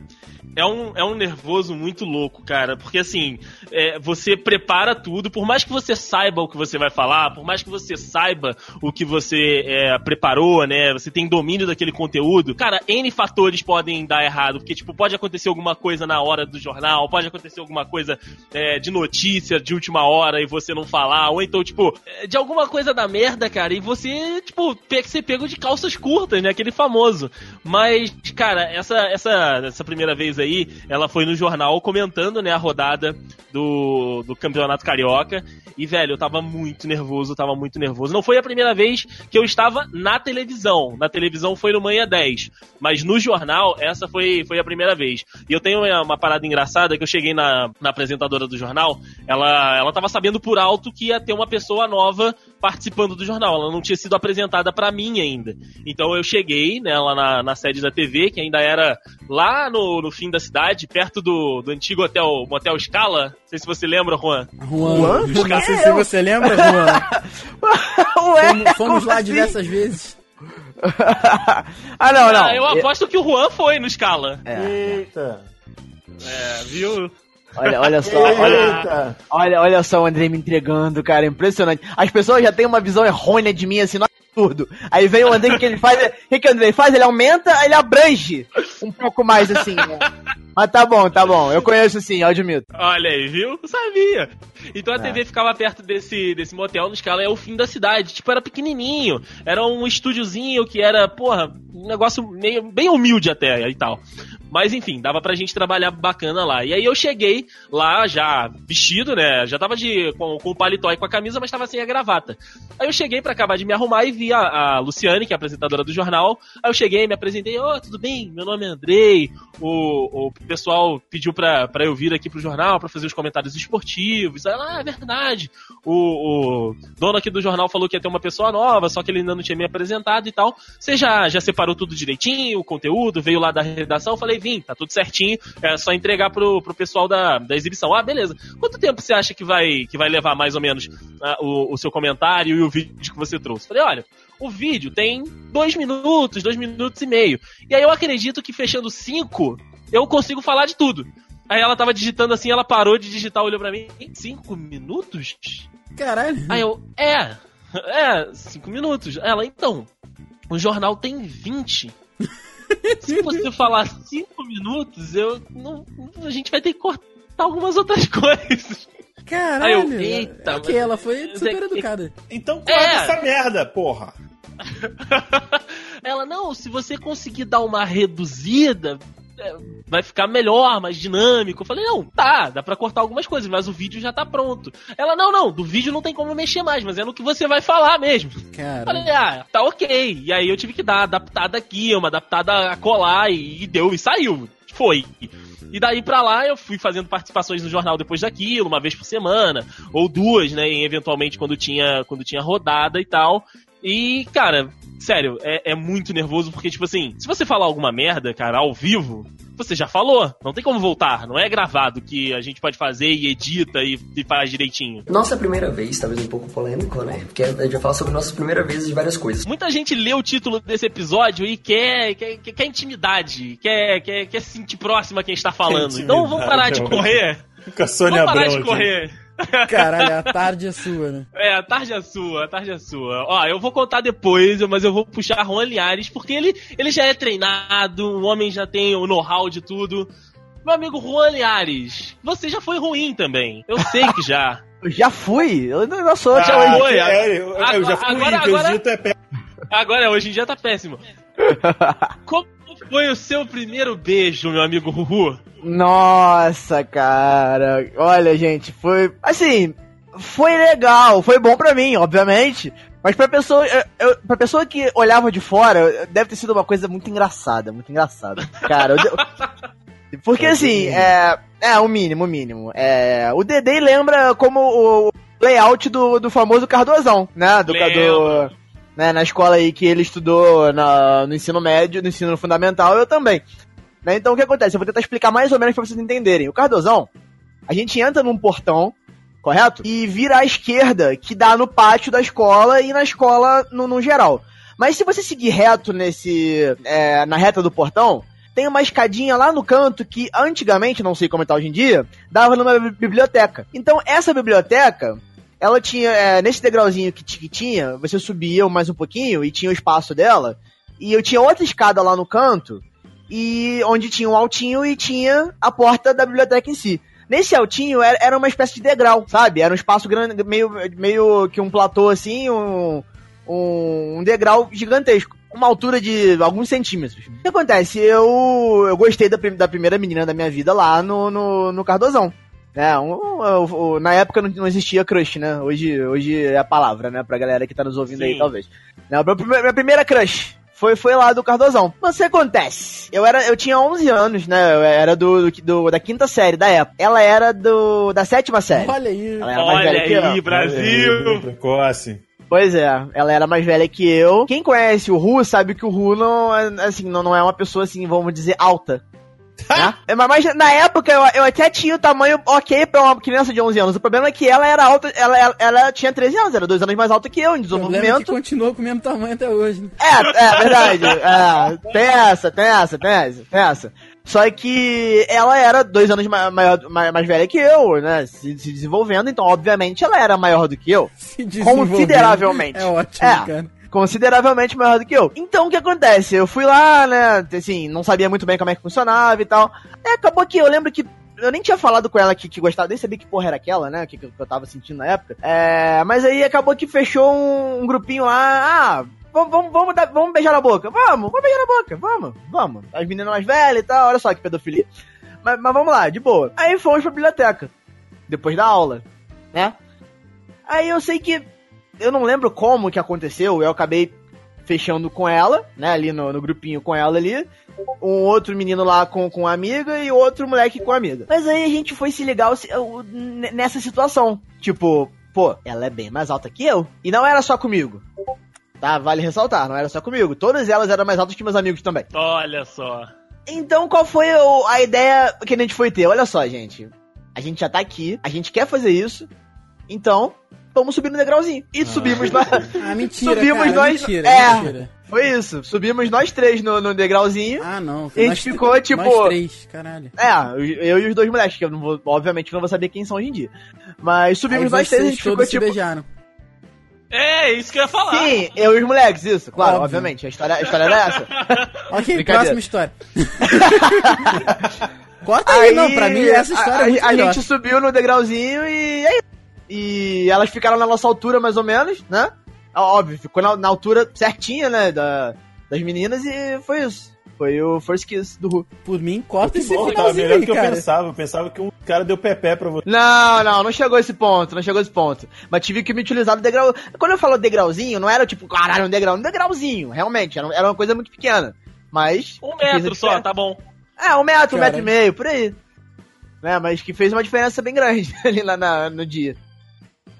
é um, é um nervoso muito louco, cara. Porque assim, é, você prepara tudo, por mais que você saiba o que você vai falar, por mais que você saiba o que você é, preparou, né? Você tem domínio daquele conteúdo, cara, N fatores podem dar errado. Porque, tipo, pode acontecer alguma coisa na hora do jornal, pode acontecer alguma coisa é, de notícia de última hora e você não falar, ou então, tipo, é, de alguma coisa da merda, cara, e você, tipo, ser pego de calças curtas, né? Aquele famoso. Mas, cara, essa, essa, essa primeira vez aí, ela foi no jornal comentando, né, a rodada do, do Campeonato Carioca. E, velho, eu tava muito nervoso, tava muito nervoso. Não foi a primeira vez que eu estava na televisão. Na televisão foi no Manhã 10. Mas no jornal, essa foi, foi a primeira vez. E eu tenho uma, uma parada engraçada que eu cheguei na, na apresentadora do jornal. Ela, ela tava sabendo por alto que ia ter uma pessoa nova participando do jornal. Ela não tinha sido apresentada pra mim ainda. Então eu cheguei, né, lá na, na sede da TV, que ainda era lá no, no fim da cidade, perto do, do antigo hotel, motel Scala. Não sei se você lembra, Juan. Juan, não sei se você lembra, Juan. Ué, Fomos, fomos como lá assim? diversas vezes. ah, não, não. Ah, eu aposto que o Juan foi no Scala. É. Eita. É, viu? Olha, olha só, olha, olha, olha só o Andrei me entregando, cara, impressionante. As pessoas já têm uma visão errônea de mim, assim, não é absurdo. Aí vem o Andrei, o que ele faz? O que, que o Andrei faz? Ele aumenta, ele abrange um pouco mais, assim, né? Mas tá bom, tá bom. Eu conheço sim, eu admito. Olha aí, viu? Eu sabia. Então a É. TV ficava perto desse, desse motel no Scala, é o fim da cidade. Tipo, era pequenininho. Era um estúdiozinho que era, porra, um negócio meio, bem humilde até e tal. Mas enfim, dava pra gente trabalhar bacana lá. E aí eu cheguei lá já vestido, né? Já tava de, com, com o paletó e com a camisa, mas tava sem a gravata. Aí eu cheguei pra acabar de me arrumar e vi a, a Luciane, que é a apresentadora do jornal. Aí eu cheguei, me apresentei, ô, tudo bem? Meu nome é Andrei. O, o pessoal pediu pra, pra eu vir aqui pro jornal pra fazer os comentários esportivos. Aí ela, ah, é verdade. O, o dono aqui do jornal falou que ia ter uma pessoa nova, só que ele ainda não tinha me apresentado e tal. Você já, já separou tudo direitinho, o conteúdo, veio lá da redação? Falei, vim, tá tudo certinho, é só entregar pro, pro pessoal da, da exibição. Ah, beleza. Quanto tempo você acha que vai, que vai levar mais ou menos ah, o, o seu comentário e o vídeo que você trouxe? Falei, olha, o vídeo tem dois minutos, dois minutos e meio. E aí eu acredito que fechando cinco, eu consigo falar de tudo. Aí ela tava digitando assim, ela parou de digitar, olhou pra mim, cinco minutos? Caralho. Aí eu, é, é, cinco minutos. Ela, então, o jornal tem 20. Se você falar cinco minutos, eu não, a gente vai ter que cortar algumas outras coisas. Caralho. Aí eu, eita, Ok, mas- ela foi super educada. Então corta É. essa merda, porra. Ela, não, se você conseguir dar uma reduzida, vai ficar melhor, mais dinâmico. Eu falei, não, tá, dá pra cortar algumas coisas, mas o vídeo já tá pronto. Ela, não, não, do vídeo não tem como mexer mais, mas é no que você vai falar mesmo. Cara. Falei, ah, tá ok. E aí eu tive que dar adaptada aqui, uma adaptada a colar e, e deu, e saiu. Foi. E daí pra lá eu fui fazendo participações no jornal depois daquilo, uma vez por semana, ou duas, né, eventualmente quando tinha, quando tinha rodada e tal. E, cara, sério, é, é muito nervoso porque, tipo assim, se você falar alguma merda, cara, ao vivo, você já falou. Não tem como voltar. Não é gravado que a gente pode fazer e edita e, e faz direitinho. Nossa primeira vez, talvez um pouco polêmico, né? Porque a gente vai falar sobre nossas primeiras vezes de várias coisas. Muita gente lê o título desse episódio e quer, quer, quer, quer intimidade, quer, quer, quer se sentir próximo a quem está falando. Então vamos parar de correr. Com a Sônia Vamos parar Abrão de correr. Caralho, a tarde é sua, né? É, a tarde é sua, a tarde é sua. Ó, eu vou contar depois, mas eu vou puxar Juan Liares, porque ele, ele já é treinado, o homem já tem o know-how de tudo. Meu amigo Juan Liares, você já foi ruim também. Eu sei que já. Eu já fui, eu não sou Ah, até hoje. foi, é, eu, eu já fui, agora- agora- é pé. Agora, hoje em dia tá péssimo. Como foi o seu primeiro beijo, meu amigo Ruhu? Nossa, cara. Olha, gente, foi. Assim, foi legal, foi bom pra mim, obviamente. Mas pra pessoa, eu, pra pessoa que olhava de fora, deve ter sido uma coisa muito engraçada, muito engraçada. Cara, eu porque assim, é, é o mínimo, o mínimo. É, o Dedei lembra como o layout do, do famoso Cardozão, né? Do, Lembra. do né, na escola aí que ele estudou na- no ensino médio, no ensino fundamental, eu também. Né, Então o que acontece? Eu vou tentar explicar mais ou menos pra vocês entenderem. O Cardozão, a gente entra num portão, correto? E vira à esquerda, que dá no pátio da escola e na escola no, no geral. Mas se você seguir reto nesse. é, na reta do portão, tem uma escadinha lá no canto que antigamente, não sei como tá hoje em dia, dava numa bi- biblioteca. Então essa biblioteca. Ela tinha, é, nesse degrauzinho que tinha, você subia mais um pouquinho e tinha o espaço dela. E eu tinha outra escada lá no canto, e onde tinha um altinho e tinha a porta da biblioteca em si. Nesse altinho era, era uma espécie de degrau, sabe? Era um espaço grande, meio, meio que um platô assim, um, um, degrau gigantesco. Uma altura de alguns centímetros. O que acontece? Eu, eu gostei da, da primeira menina da minha vida lá no, no, no Cardozão. É, um, um, um, na época não, não existia crush, né? Hoje, hoje é a palavra, né? Pra galera que tá nos ouvindo aí, Sim. talvez. Não, prime- minha primeira crush foi, foi lá do Cardozão. Mas o que acontece? Eu, era, eu tinha 11 anos, né? Eu era do, do, do- da quinta série da época. Ela era do, da sétima série. Olha aí. Ela era mais Olha aí, Brasil! Precoce. Pois é, ela era mais velha que eu. Quem conhece o Ru sabe que o Ru não, é, assim, não, não é uma pessoa assim, vamos dizer, alta. Né? É, mas mas na época eu, eu até tinha o tamanho ok pra uma criança de 11 anos. O problema é que ela era alta, ela, ela, ela tinha 13 anos, era dois anos mais alta que eu em O problema é que desenvolvimento. continua com o mesmo tamanho até hoje, né? É, é verdade. É, tem essa, tem essa, tem essa, tem essa. Só que ela era dois anos ma- maior, mais, mais velha que eu, né? Se, se desenvolvendo, então obviamente ela era maior do que eu. Se. Consideravelmente. É ótimo, É. cara. Consideravelmente maior do que eu. Então o que acontece? Eu fui lá, né? Assim, não sabia muito bem como é que funcionava e tal. É, acabou que eu lembro que. Eu nem tinha falado com ela que, que gostava, nem sabia que porra era aquela, né? Que, que eu tava sentindo na época. É, mas aí acabou que fechou um, um grupinho lá. Ah, vamos, vamos, vamos, dar- vamos beijar na boca. Vamos, vamos beijar na boca, vamos, vamos. As meninas mais velhas e tal, olha só que pedofilia. Mas, mas vamos lá, de boa. Aí fomos pra biblioteca. Depois da aula, né? Aí eu sei que. Eu não lembro como que aconteceu, eu acabei fechando com ela, né? Ali no, no grupinho com ela ali. Um outro menino lá com, com a amiga e outro moleque com a amiga. Mas aí a gente foi se ligar nessa situação. Tipo, pô, ela é bem mais alta que eu. E não era só comigo. Tá, vale ressaltar, não era só comigo. Todas elas eram mais altas que meus amigos também. Olha só. Então, qual foi a ideia que a gente foi ter? Olha só, gente. A gente já tá aqui, a gente quer fazer isso. Então, vamos subir no degrauzinho. E subimos na. Ah, mentira, Subimos cara, nós- mentira, é. mentira. Foi isso. Subimos nós três no, no degrauzinho. Ah, não. A gente nós ficou, tipo- Nós três, caralho. É, eu e os dois moleques, que eu não vou, obviamente não vou saber quem são hoje em dia. Mas subimos Aí nós três e a gente ficou todos se tipo. beijaram. É, isso que eu ia falar. Sim, eu e os moleques, isso, claro, Óbvio. obviamente. A história, a história era essa. Ok, próxima história. Corta aí, não, pra mim essa história a, é muito a gente subiu no degrauzinho e é isso. E elas ficaram na nossa altura, mais ou menos, né? Óbvio, ficou na, na altura certinha, né? Da, das meninas e foi isso. Foi o First Kiss do Who. Por mim, corta esse bom, tava finalzinho melhor aí, do que eu cara. pensava. Eu pensava que um cara deu pepé pra você. Não, não, não chegou esse ponto, não chegou esse ponto. Mas tive que me utilizar do degrau. Quando eu falo degrauzinho, não era tipo, caralho, um degrau, um degrauzinho, realmente, era, era uma coisa muito pequena. Mas. Um metro só, tá bom. É, um metro, um Cara. metro e meio, por aí. Né, mas que fez uma diferença bem grande ali lá na- no dia.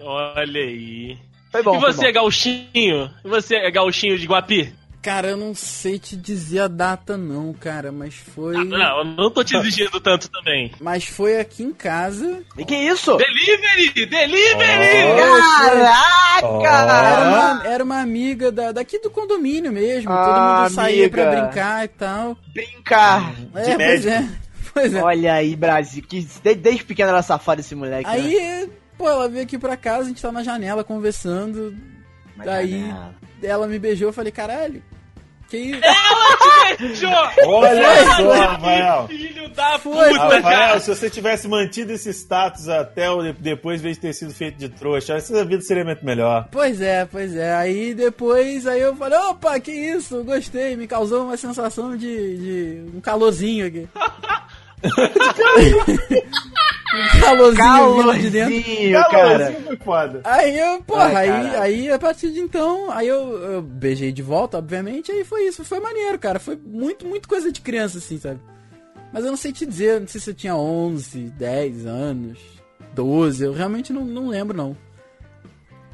Olha aí. Foi bom. e foi você, gauchinho? E você, é gauchinho de Guapi? Cara, eu não sei te dizer a data não, cara, mas foi... Ah, não, eu não tô te exigindo tanto também. Mas foi aqui em casa. bom. E que isso? Delivery! Delivery! Caraca! Era uma, era uma amiga da, daqui do condomínio mesmo. Ah, Todo mundo saía amiga. pra brincar e tal. Brincar. É, pois médico. é. Pois é. Olha aí, Brasil, que desde, desde pequeno era safado esse moleque. né? Pô, ela veio aqui pra casa, a gente tava na janela conversando. Daí- janela. Ela me beijou, eu falei, caralho, que isso? Beijo! Olha só. Rafael. Filho da Foi. puta, Rafael, cara! se você tivesse mantido esse status até o de- depois, em vez de ter sido feito de trouxa, essa vida seria muito melhor. Pois é, pois é. Aí depois, aí eu falei, opa, que isso, gostei, me causou uma sensação de, de um calorzinho aqui. um calorzinho vindo de dentro. Calorzinho, cara. Calorzinho foi foda. Aí eu, porra, Ai, aí, aí a partir de então, aí eu, eu beijei de volta, obviamente, aí foi isso, foi maneiro, cara. Foi muito, muito coisa de criança, assim, sabe? Mas eu não sei te dizer, não sei se eu tinha 11, 10 anos, 12, eu realmente não, não lembro, não.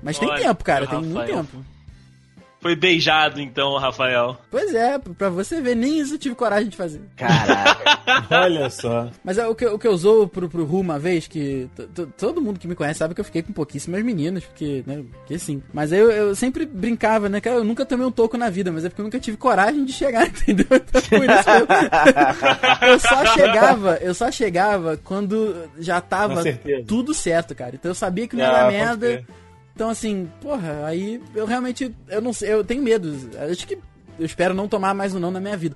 Mas tem Olha, tempo, cara, tem muito Rafael. tempo. Foi beijado então, Rafael. Pois é, pra você ver, nem isso eu tive coragem de fazer. Caraca. Olha só. Mas é, o que, o que eu usou pro, pro Ru uma vez, que todo mundo que me conhece sabe que eu fiquei com pouquíssimas meninas, porque, né, porque sim. Mas aí eu, eu sempre brincava, né, cara, eu nunca tomei um toco na vida, mas é porque eu nunca tive coragem de chegar, entendeu? Então, por isso que eu, eu só chegava, eu só chegava quando já tava tudo certo, cara. Então eu sabia que não Ah, era pode merda. Então, assim, porra, aí eu realmente, eu não sei, eu tenho medo. Acho que eu espero não tomar mais um não na minha vida.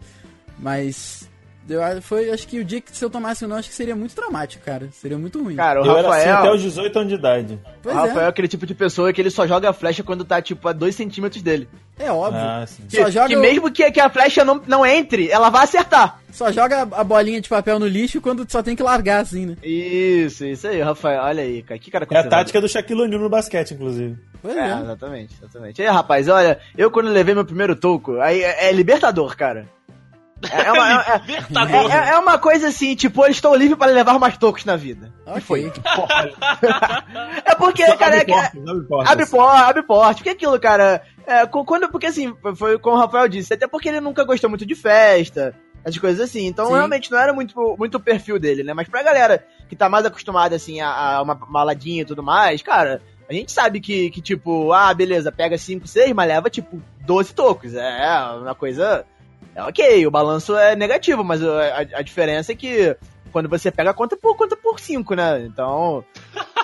Mas eu foi, acho que o dia que se eu tomasse um não, acho que seria muito traumático, cara. Seria muito ruim. Cara, o Eu era assim Rafael. até os 18 anos de idade. O Rafael é é, aquele tipo de pessoa que ele só joga a flecha quando tá, tipo, a 2 centímetros dele. é óbvio. Ah, sim. Que, Só joga, que o- mesmo que, que a flecha não, não entre, ela vai acertar. só joga a bolinha de papel no lixo quando só tem que largar, assim, né? Isso, isso aí, Rafael. Olha aí, cara. Que cara É a tática do Shaquille O'Neal no basquete, inclusive. Pois É, é. exatamente, exatamente. E aí, rapaz, olha, eu quando levei meu primeiro toco, aí é, é libertador, cara. É, é uma, é- Libertador. é- é uma coisa assim, tipo, eu estou livre para levar mais tocos na vida. Ok. foi? É porque, cara, é, abre portas, abre portas. Abre porte, abre porte. Porque aquilo, cara, é, quando, porque assim, foi como o Rafael disse, até porque ele nunca gostou muito de festa, essas coisas assim. Então, Sim. realmente, não era muito, muito o perfil dele, né? Mas pra galera que tá mais acostumada, assim, a, a uma maladinha e tudo mais, cara, a gente sabe que, que tipo, ah, beleza, pega 5, 6, mas leva, tipo, 12 tocos. É uma coisa... É ok, o balanço é negativo, mas a, a diferença é que quando você pega, conta por conta por 5, né? Então,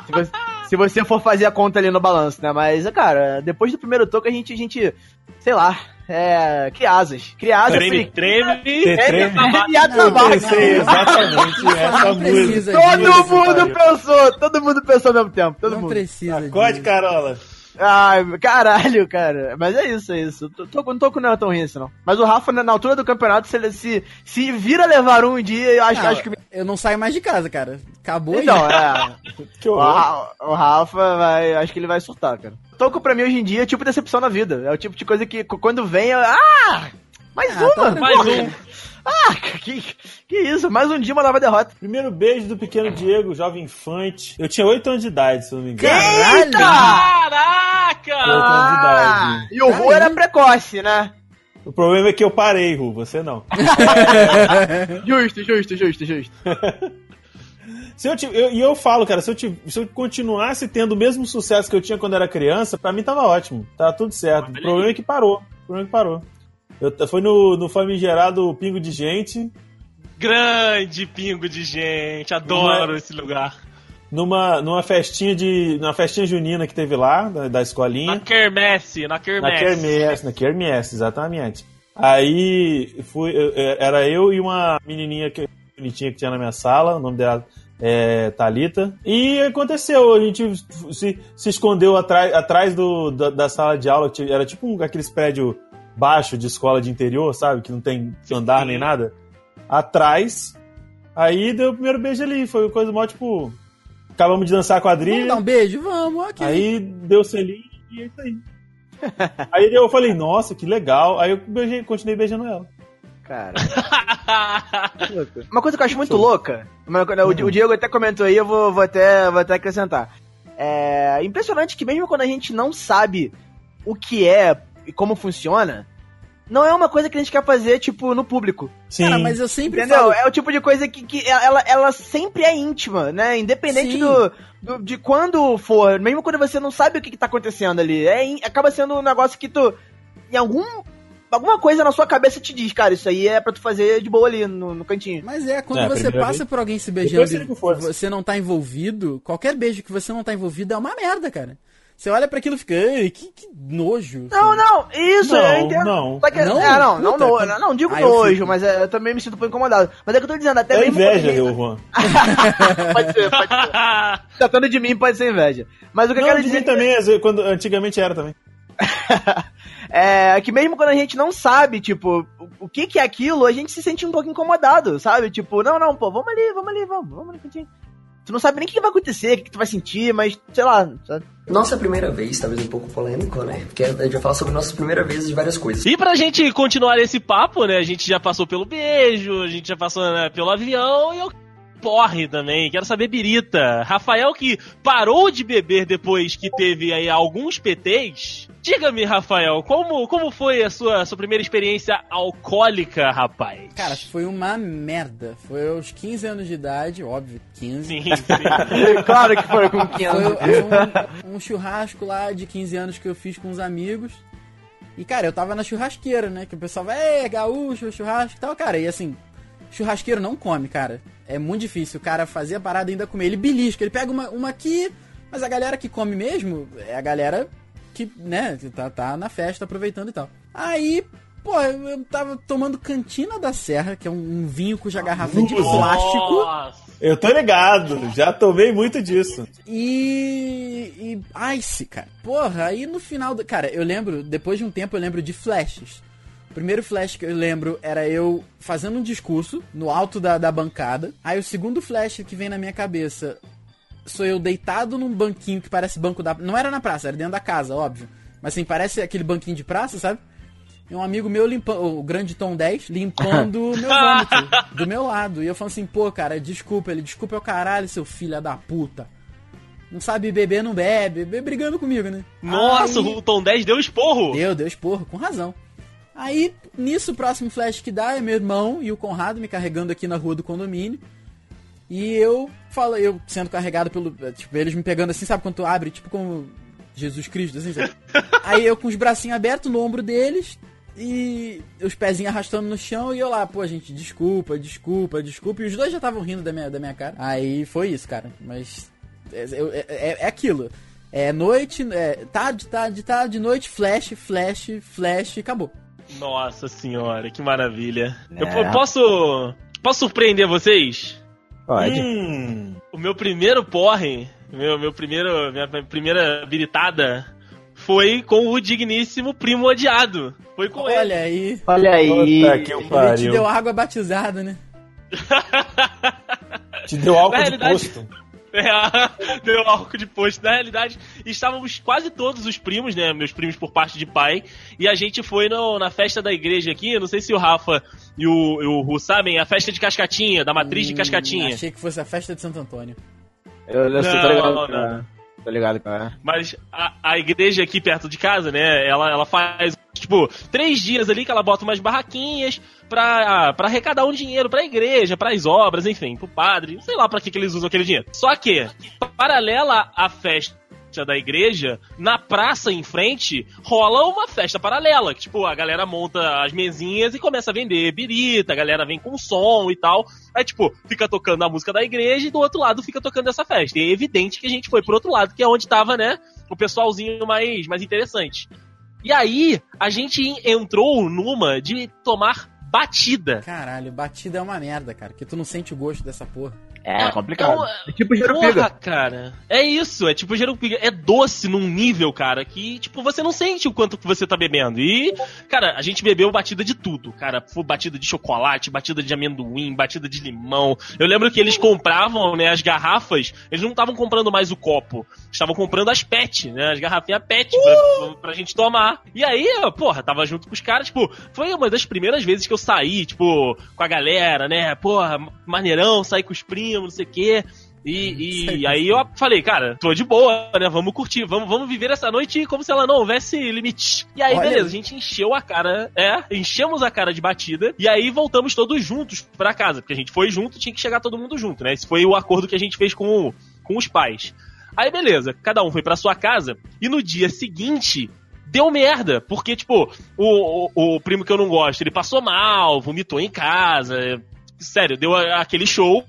se você, se você for fazer a conta ali no balanço, né? Mas, cara, depois do primeiro toque a gente, a gente sei lá, é, cria asas. Cria asas, Treme, treme. Tem É, treme. e a exatamente essa música. precisa Todo disso. mundo pensou, todo mundo pensou ao mesmo tempo, todo Não mundo. precisa Acorde, disso. Carola. Ai, caralho, cara. Mas é isso, é isso. Tô, tô, não tô com tão ruim assim, não. Mas o Rafa, na, altura do campeonato, se, ele- se, se vira levar um dia, eu acho, Não, acho que. Eu não saio mais de casa, cara. Acabou Então, já. é. Que O, horror. Ra- o Rafa vai. Acho que ele vai surtar, cara. Toco pra mim hoje em dia é tipo decepção na vida. É o tipo de coisa que quando vem. Eu, ah! Mais Ah, uma! tá Mais porra. um. Ah, que, que isso? Mais um dia, uma nova derrota. Primeiro beijo do pequeno Diego, jovem infante. Eu tinha 8 anos de idade, se eu não me engano. Caralho! Caraca! Oito anos de idade. E o Ru era precoce, né? O problema é que eu parei, Ru, você não. Justo, justo, justo, justo. Se eu, eu- e eu falo, cara, se eu, se eu continuasse tendo o mesmo sucesso que eu tinha quando era criança, pra mim tava ótimo. Tava tudo certo. O problema é que parou. O problema é que parou. Eu, foi no, no famigerado Pingo de Gente, Grande pingo de gente, adoro esse lugar. numa, numa festinha de. numa festinha junina que teve lá, da, da escolinha. Na quermesse, na Na quermesse. Kermesse, na Kermesse, exatamente. Aí fui, era eu e uma menininha que, bonitinha que tinha na minha sala, o nome dela é Thalita. E aconteceu, a gente se, se escondeu atrás, atrás do, da, da sala de aula, era tipo um, aqueles prédios baixo de escola de interior, sabe? Que não tem andar nem nada. Atrás. Aí deu o primeiro beijo ali. Foi coisa mó, tipo. Acabamos de dançar a Vamos quadrilha. dar um beijo? Vamos, ok. Aí deu o selinho e é isso aí. aí eu falei, nossa, que legal. Aí eu beijei, continuei beijando ela. Cara. Uma coisa que eu acho muito louca, uma coisa- o, o Diego até comentou aí, eu vou, vou, até, vou até acrescentar. É impressionante que mesmo quando a gente não sabe o que é e como funciona, não é uma coisa que a gente quer fazer, tipo, no público. Sim. Cara, mas eu sempre Entendeu? falo... É o tipo de coisa que, que ela, ela sempre é íntima, né? Independente do, do- de quando for, mesmo quando você não sabe o que, que tá acontecendo ali. É, acaba sendo um negócio que tu. Em algum. Alguma coisa na sua cabeça te diz, cara, isso aí é pra tu fazer de boa ali no, no cantinho. Mas é, quando É, você passa vez. por alguém se beijando e você não tá envolvido, qualquer beijo que você não tá envolvido é uma merda, cara. Você olha pra aquilo e fica, "Ai, que, que nojo. Não, não, isso, Não, eu entendo. não. Só que- Não? é, não, não, no- que- não, não digo eu nojo, fico. mas é, eu também me sinto um pouco incomodado. Mas é que eu tô dizendo, até É mesmo inveja, eu, Juan. pode ser, pode ser. Tratando de mim pode ser inveja. Mas o que eu quero de dizer mim também, às vezes, quando, antigamente era também. é que mesmo quando a gente não sabe, tipo, o, que que é aquilo, a gente se sente um pouco incomodado, sabe? Tipo, não, não, pô, vamos ali, vamos ali, vamos, vamos ali. Tu não sabe nem o que vai acontecer, o que que tu vai sentir, mas, sei lá, sabe? Nossa primeira vez, talvez um pouco polêmico, né? Porque a gente vai falar sobre nossas primeiras vezes de várias coisas. E pra gente continuar esse papo, né? A gente já passou pelo beijo, a gente já passou né, pelo avião e eu porre também. Quero saber birita. Rafael que parou de beber depois que teve aí alguns PTs. Diga-me, Rafael, como, como foi a sua, sua primeira experiência alcoólica, rapaz? Cara, foi uma merda. Foi aos 15 anos de idade, óbvio, 15. sim, sim. claro que foi com 15 Foi anos. um, um churrasco lá de 15 anos que eu fiz com os amigos. E, cara, eu tava na churrasqueira, né? Que o pessoal vai, é, gaúcho, churrasco e tal. Cara, e assim, churrasqueiro não come, cara. É muito difícil. O cara fazer a parada e ainda comer. Ele belisca, ele pega uma, uma aqui, mas a galera que come mesmo é a galera que, né, que tá, tá na festa aproveitando e tal. Aí, pô, eu, eu tava tomando Cantina da Serra, que é um, um vinho cuja garrafa é de plástico. Nossa. Eu tô ligado, já tomei muito disso. E, e Ice, cara. Porra, aí no final do. Cara, eu lembro, depois de um tempo, eu lembro de flashes. O primeiro flash que eu lembro era eu fazendo um discurso no alto da, da bancada. Aí o segundo flash que vem na minha cabeça sou eu deitado num banquinho que parece banco da. Não era na praça, era dentro da casa, óbvio. Mas assim, parece aquele banquinho de praça, sabe? E um amigo meu limpando, o grande Tom 10, limpando o meu vômito do meu lado. E eu falando assim, pô, cara, desculpa. Ele, desculpa é o caralho, seu filho da puta. Não sabe beber, não bebe. Bebe brigando comigo, né? Nossa, Aí- o Tom 10 deu esporro. Deu, deu esporro, com razão. Aí, nisso, o próximo flash que dá é meu irmão e o Conrado me carregando aqui na rua do condomínio. E eu falo, eu sendo carregado pelo. Tipo, eles me pegando assim, sabe quando tu abre, tipo como Jesus Cristo, assim, sabe? Aí eu com os bracinhos abertos no ombro deles e os pezinhos arrastando no chão e eu lá, pô, gente, desculpa, desculpa, desculpa. E os dois já estavam rindo da minha, da minha cara. Aí foi isso, cara. Mas é, é, é- é aquilo. É noite, é tarde, tarde, tarde, noite, flash, flash, flash e acabou. Nossa senhora, que maravilha. Eu É. po- posso. Posso surpreender vocês? Pode. Hum, O meu primeiro porre, meu, meu primeiro, minha primeira habilitada foi com o digníssimo primo odiado. Foi com ele. Olha aí. Olha aí. puta que o Ele te pariu. deu água batizada, né? Te deu álcool Na de realidade- posto. É, deu álcool de posto. Na realidade, estávamos quase todos os primos, né? Meus primos por parte de pai. E a gente foi no- na festa da igreja aqui. Não sei se o Rafa e o, e o Ru sabem, a festa de Cascatinha, da matriz de Hum, Cascatinha. Achei que fosse a festa de Santo Antônio. Eu, eu sei, tô Não, ligado. não. Tô ligado, cara. Mas a, a igreja aqui perto de casa, né? Ela, ela faz, tipo, três dias ali que ela bota umas barraquinhas pra, pra arrecadar um dinheiro pra igreja, pras obras, enfim, pro padre. Sei lá pra que, que eles usam aquele dinheiro. Só que, paralela à festa da igreja, na praça em frente, rola uma festa paralela. Que, tipo, a galera monta as mesinhas e começa a vender birita, a galera vem com som e tal. Aí, tipo, fica tocando a música da igreja e do outro lado fica tocando essa festa. E é evidente que a gente foi pro outro lado, que é onde tava, né, o pessoalzinho mais, mais interessante. E aí, a gente entrou numa de tomar batida. Caralho, batida é uma merda, cara. Que tu não sente o gosto dessa porra. É complicado. Então, É tipo Porra, Jerupiga. cara. É isso, é tipo Jerupiga. É doce num nível, cara, que, tipo, você não sente o quanto que você tá bebendo. E, cara, a gente bebeu batida de tudo, cara. Foi batida de chocolate, batida de amendoim, batida de limão. Eu lembro que eles compravam, né, as garrafas, eles não estavam comprando mais o copo, estavam comprando as PET, né, as garrafinhas PET pra, pra gente tomar. E aí, eu, porra, tava junto com os caras, tipo, foi uma das primeiras vezes que eu saí, tipo, com a galera, né, porra, maneirão, sair com os primos, não sei o quê. E, e aí eu falei, cara, tô de boa, né? Vamos curtir, vamos, vamos viver essa noite como se ela não houvesse limite. E aí, Olha beleza, a gente encheu a cara, é, enchemos a cara de batida, e aí voltamos todos juntos pra casa, porque a gente foi junto, tinha que chegar todo mundo junto, né? Esse foi o acordo que a gente fez com, com os pais. Aí, beleza, cada um foi pra sua casa, e no dia seguinte. Deu merda, porque, tipo, o, o, o primo que eu não gosto, ele passou mal, vomitou em casa, sério, deu aquele show.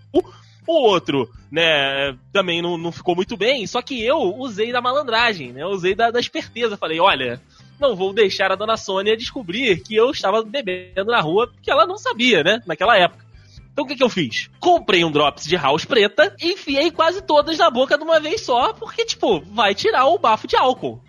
O outro, né, também não, não ficou muito bem, só que eu usei da malandragem, né? Usei da, da esperteza. Falei, olha, não vou deixar a dona Sônia descobrir que eu estava bebendo na rua, porque ela não sabia, né, naquela época. Então o que, que eu fiz? Comprei um drops de house preta e enfiei quase todas na boca de uma vez só, porque, tipo, vai tirar o bafo de álcool.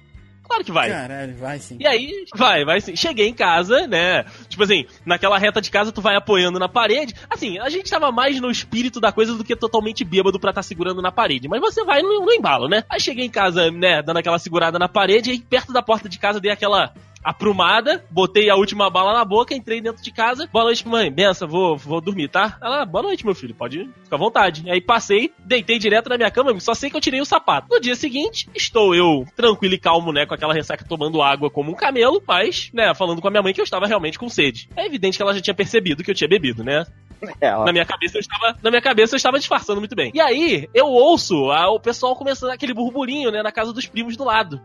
Claro que vai. Caralho, vai sim. E aí, vai, vai sim. Cheguei em casa, né? Tipo assim, naquela reta de casa tu vai apoiando na parede. Assim, a gente tava mais no espírito da coisa do que totalmente bêbado pra estar segurando na parede. Mas você vai no, no embalo, né? Aí cheguei em casa, né, dando aquela segurada na parede, e aí perto da porta de casa dei aquela aprumada, botei a última bala na boca, entrei dentro de casa. Boa noite, mãe. Benção, vou, vou dormir, tá? Ela, boa noite, meu filho. Pode ficar à vontade. Aí passei, deitei direto na minha cama, só sei que eu tirei o sapato. No dia seguinte, estou eu tranquilo e calmo, né, com aquela ressaca tomando água como um camelo, mas, né, falando com a minha mãe que eu estava realmente com sede. É evidente que ela já tinha percebido que eu tinha bebido, né? É, ó. Na minha cabeça eu estava, na minha cabeça eu estava disfarçando muito bem. E aí, eu ouço a- o pessoal começando aquele burburinho, né, na casa dos primos do lado.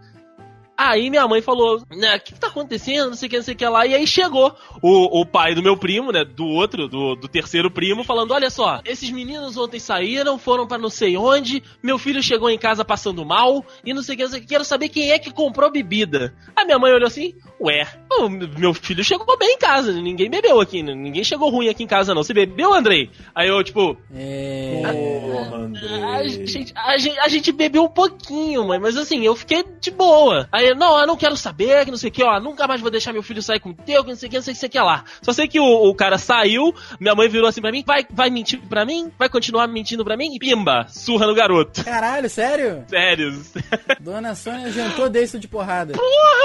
Aí minha mãe falou, né, o que, que tá acontecendo, não sei o que, não sei o que lá. E aí chegou o, o pai do meu primo, né, do outro, do, do terceiro primo, falando, olha só, esses meninos ontem saíram, foram pra não sei onde, meu filho chegou em casa passando mal, e não sei o que, não sei o que, quero saber quem é que comprou bebida. A minha mãe olhou assim, ué, o meu filho chegou bem em casa, ninguém bebeu aqui, ninguém chegou ruim aqui em casa não. Você bebeu, Andrei? Aí eu, tipo, É. Porra, a Andrei. gente, a, gente, a gente bebeu um pouquinho, mãe, mas assim, eu fiquei de boa. Aí, não, eu não quero saber, que não sei o que, ó, nunca mais vou deixar meu filho sair com o teu, que não sei o que, não sei o que, sei que lá. Só sei que o, o cara saiu, minha mãe virou assim pra mim, vai, vai mentir pra mim? Vai continuar mentindo pra mim? E pimba, surra no garoto. Caralho, sério? Sério. Dona Sônia jantou desse de porrada.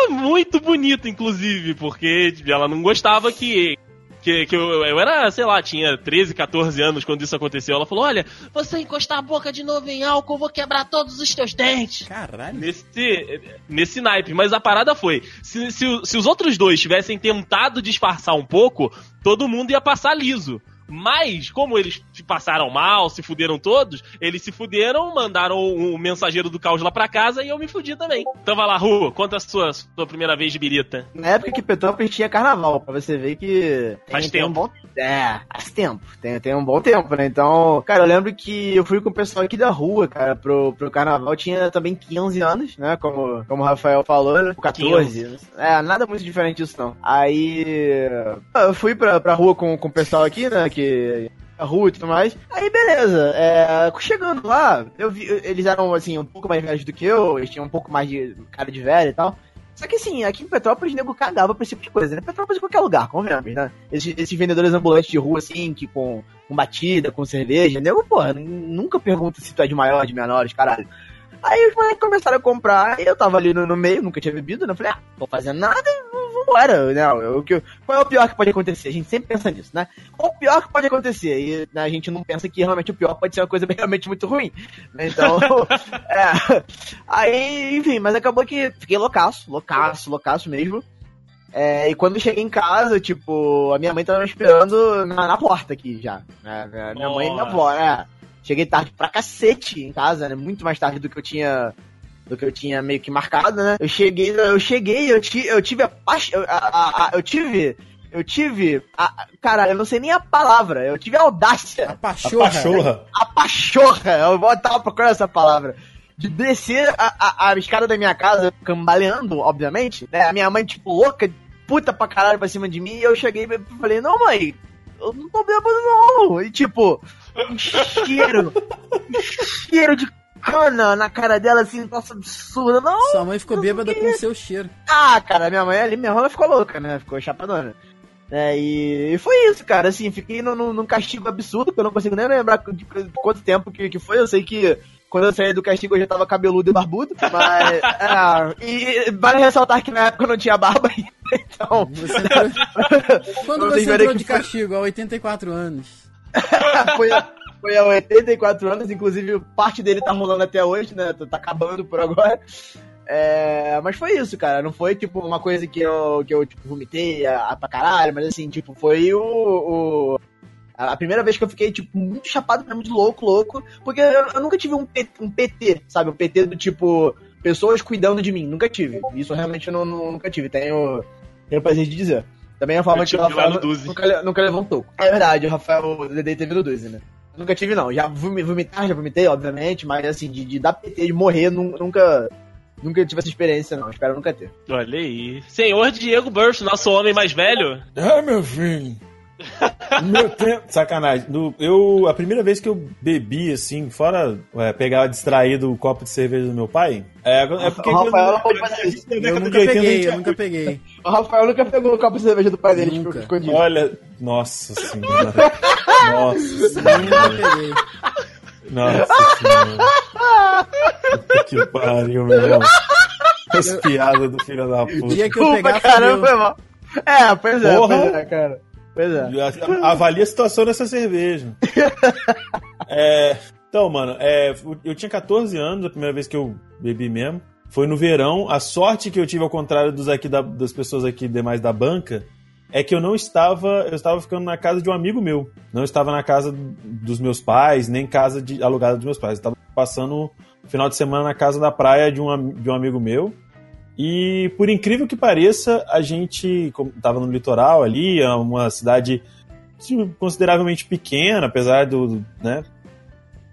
Muito bonito, inclusive, porque ela não gostava que. Que, que eu, eu era, sei lá, tinha 13, 14 anos quando isso aconteceu. Ela falou: Olha, você encostar a boca de novo em álcool, eu vou quebrar todos os teus dentes. Caralho. Nesse, nesse naipe. Mas a parada foi: se, se, se os outros dois tivessem tentado disfarçar um pouco, todo mundo ia passar liso. Mas, como eles se passaram mal, se fuderam todos, eles se fuderam, mandaram o, o mensageiro do caos lá pra casa e eu me fudi também. Então vai lá, Ru, conta a sua, sua primeira vez de birita. Na época que Petrópolis tinha carnaval, pra você ver que. Tem, Faz tem tempo. um bom É, faz tempo. Tem, tem um bom tempo, né? Então, cara, eu lembro que eu fui com o pessoal aqui da rua, cara, pro, pro carnaval. Tinha também 15 anos, né? Como, como o Rafael falou, né? 14. É, nada muito diferente disso, não. Aí. Eu fui pra, pra rua com, com o pessoal aqui, né? Que a rua e tudo mais. Aí, beleza. É, chegando lá, eu vi, eles eram, assim, um pouco mais velhos do que eu, eles tinham um pouco mais de cara de velho e tal. Só que assim, aqui em Petrópolis, o nego cagava pra esse tipo de coisa, né? Petrópolis é qualquer lugar, convenhamos, né? Esses, esses vendedores ambulantes de rua, assim, que com, com batida, com cerveja, nego, porra, nunca pergunta se tu é de maior, de menores, caralho. Aí os moleques começaram a comprar, eu tava ali no, no meio, nunca tinha bebido, né? Eu falei, ah, tô fazendo nada, vambora, né? O que, qual é o pior que pode acontecer? A gente sempre pensa nisso, né? Qual o pior que pode acontecer? E né, a gente não pensa que realmente o pior pode ser uma coisa realmente muito ruim. né? Então, é. Aí, enfim, mas acabou que fiquei loucaço, loucaço, loucaço mesmo. É, e quando eu cheguei em casa, tipo, a minha mãe tava me esperando na, na porta aqui já. né? Minha- Minha mãe e minha avó, né? Cheguei tarde pra cacete em casa, né? Muito mais tarde do que eu tinha. Do que eu tinha meio que marcado, né? Eu cheguei, eu cheguei, eu, ti, eu tive a, a, a- a- eu tive. Eu tive. A, cara, eu não sei nem a palavra. Eu tive a audácia A A pachorra. pachorra. a pachorra, eu vou tava procurando essa palavra, de descer a, a, a escada da minha casa, cambaleando, obviamente, né? A minha mãe, tipo, louca, puta pra caralho pra cima de mim, e eu cheguei e falei, não, mãe, eu não tô bêbado não. E tipo, um cheiro, um cheiro de cana na cara dela, assim, nossa, absurda. Não, Sua mãe ficou bêbada com o seu cheiro. ah, cara, minha mãe ali mesmo, ela ficou louca, né? Ficou chapadona. É, e, e foi isso, cara, assim, fiquei num, num- castigo absurdo, que eu não consigo nem lembrar de, quanto tempo que, que foi, eu sei que quando eu saí do castigo eu já tava cabeludo e barbudo, mas, é, e vale ressaltar que na época eu não tinha barba ainda, então, Você entrou... Quando você entrou de foi- castigo? Há 84 anos. foi, foi há 84 anos, inclusive parte dele tá rolando até hoje, né, tá acabando por agora. É, mas foi isso, cara. Não foi tipo uma coisa que eu, que eu tipo, vomitei a, a pra caralho, mas assim, tipo, foi o. o- a primeira vez que eu fiquei, tipo, muito chapado mesmo, de louco, louco. Porque eu, eu nunca tive um, P- um PT, sabe? Um PT do tipo, pessoas cuidando de mim. Nunca tive. Isso eu realmente não, não- nunca tive. Tenho, tenho prazer de dizer. Também a forma que o Rafael nunca, nunca levou um toco. É verdade, o Rafael, o Dedei teve no Duzi, né? Nunca tive, não. Já vomitar, já vomitei, obviamente, mas assim, de, de dar PT, de morrer, nu- nunca. Nunca tive essa experiência, não. Espero nunca ter. Olha aí. Senhor Diego Burst, nosso homem mais velho. Ah, meu filho. Meu tempo. Sacanagem. No- eu, a primeira vez que eu bebi, assim, fora é, pegar distraído o copo de cerveja do meu pai, é, é porque. O Rafael não fazer isso. na Eu década nunca de 80, a peguei, eu nunca peguei. O Rafael nunca pegou o copo de cerveja do pai dele, Nunca. tipo, escondido. Olha, nossa senhora. Nossa senhora. Nunca peguei. Nossa senhora. Puta que pariu, meu irmão. As piadas do filho da O puta. dia que eu pegar, caramba, fudeu. foi mal. É, pois é, Porra. pois é, cara. Pois é. Avalia a situação dessa cerveja. É, então, mano, é, eu tinha 14 anos, a primeira vez que eu bebi mesmo. Foi no verão. A sorte que eu tive, ao contrário dos aqui da- das pessoas aqui demais da banca, é que eu não estava. Eu estava ficando na casa de um amigo meu. Não estava na casa dos meus pais, nem casa de, alugada dos meus pais. Eu estava passando o final de semana na casa da praia de um, de um amigo meu. E por incrível que pareça, a gente como tava no litoral ali, é uma cidade assim, consideravelmente pequena, apesar do, né,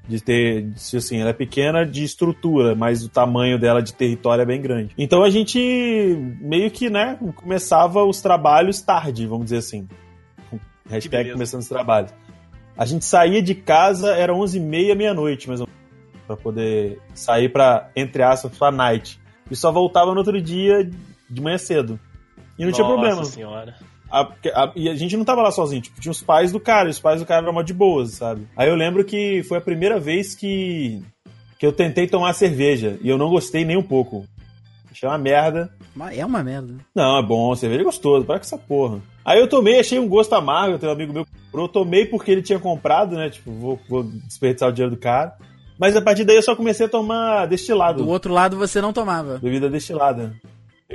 de ter, assim, ela é pequena de estrutura, mas o tamanho dela de território é bem grande. Então a gente meio que, né, começava os trabalhos tarde, vamos dizer assim. Hashtag começando os trabalhos. A gente saía de casa, era 11h30, meia-noite, mais ou menos, pra poder sair pra, entre aspas, pra night. E só voltava no outro dia de manhã cedo. E não tinha problema. Nossa senhora. A- a- e a gente não tava lá sozinho, tipo, tinha os pais do cara, e os pais do cara eram mó de boas, sabe? Aí eu lembro que foi a primeira vez que, que eu tentei tomar cerveja, e eu não gostei nem um pouco. Achei uma merda. É uma merda. Não, é bom, cerveja é gostoso, para com essa porra. Aí eu tomei, achei um gosto amargo, tem um amigo meu que comprou, eu tomei porque ele tinha comprado, né, tipo, vou, vou desperdiçar o dinheiro do cara. Mas a partir daí eu só comecei a tomar destilado. Do outro lado você não tomava. Bebida destilada.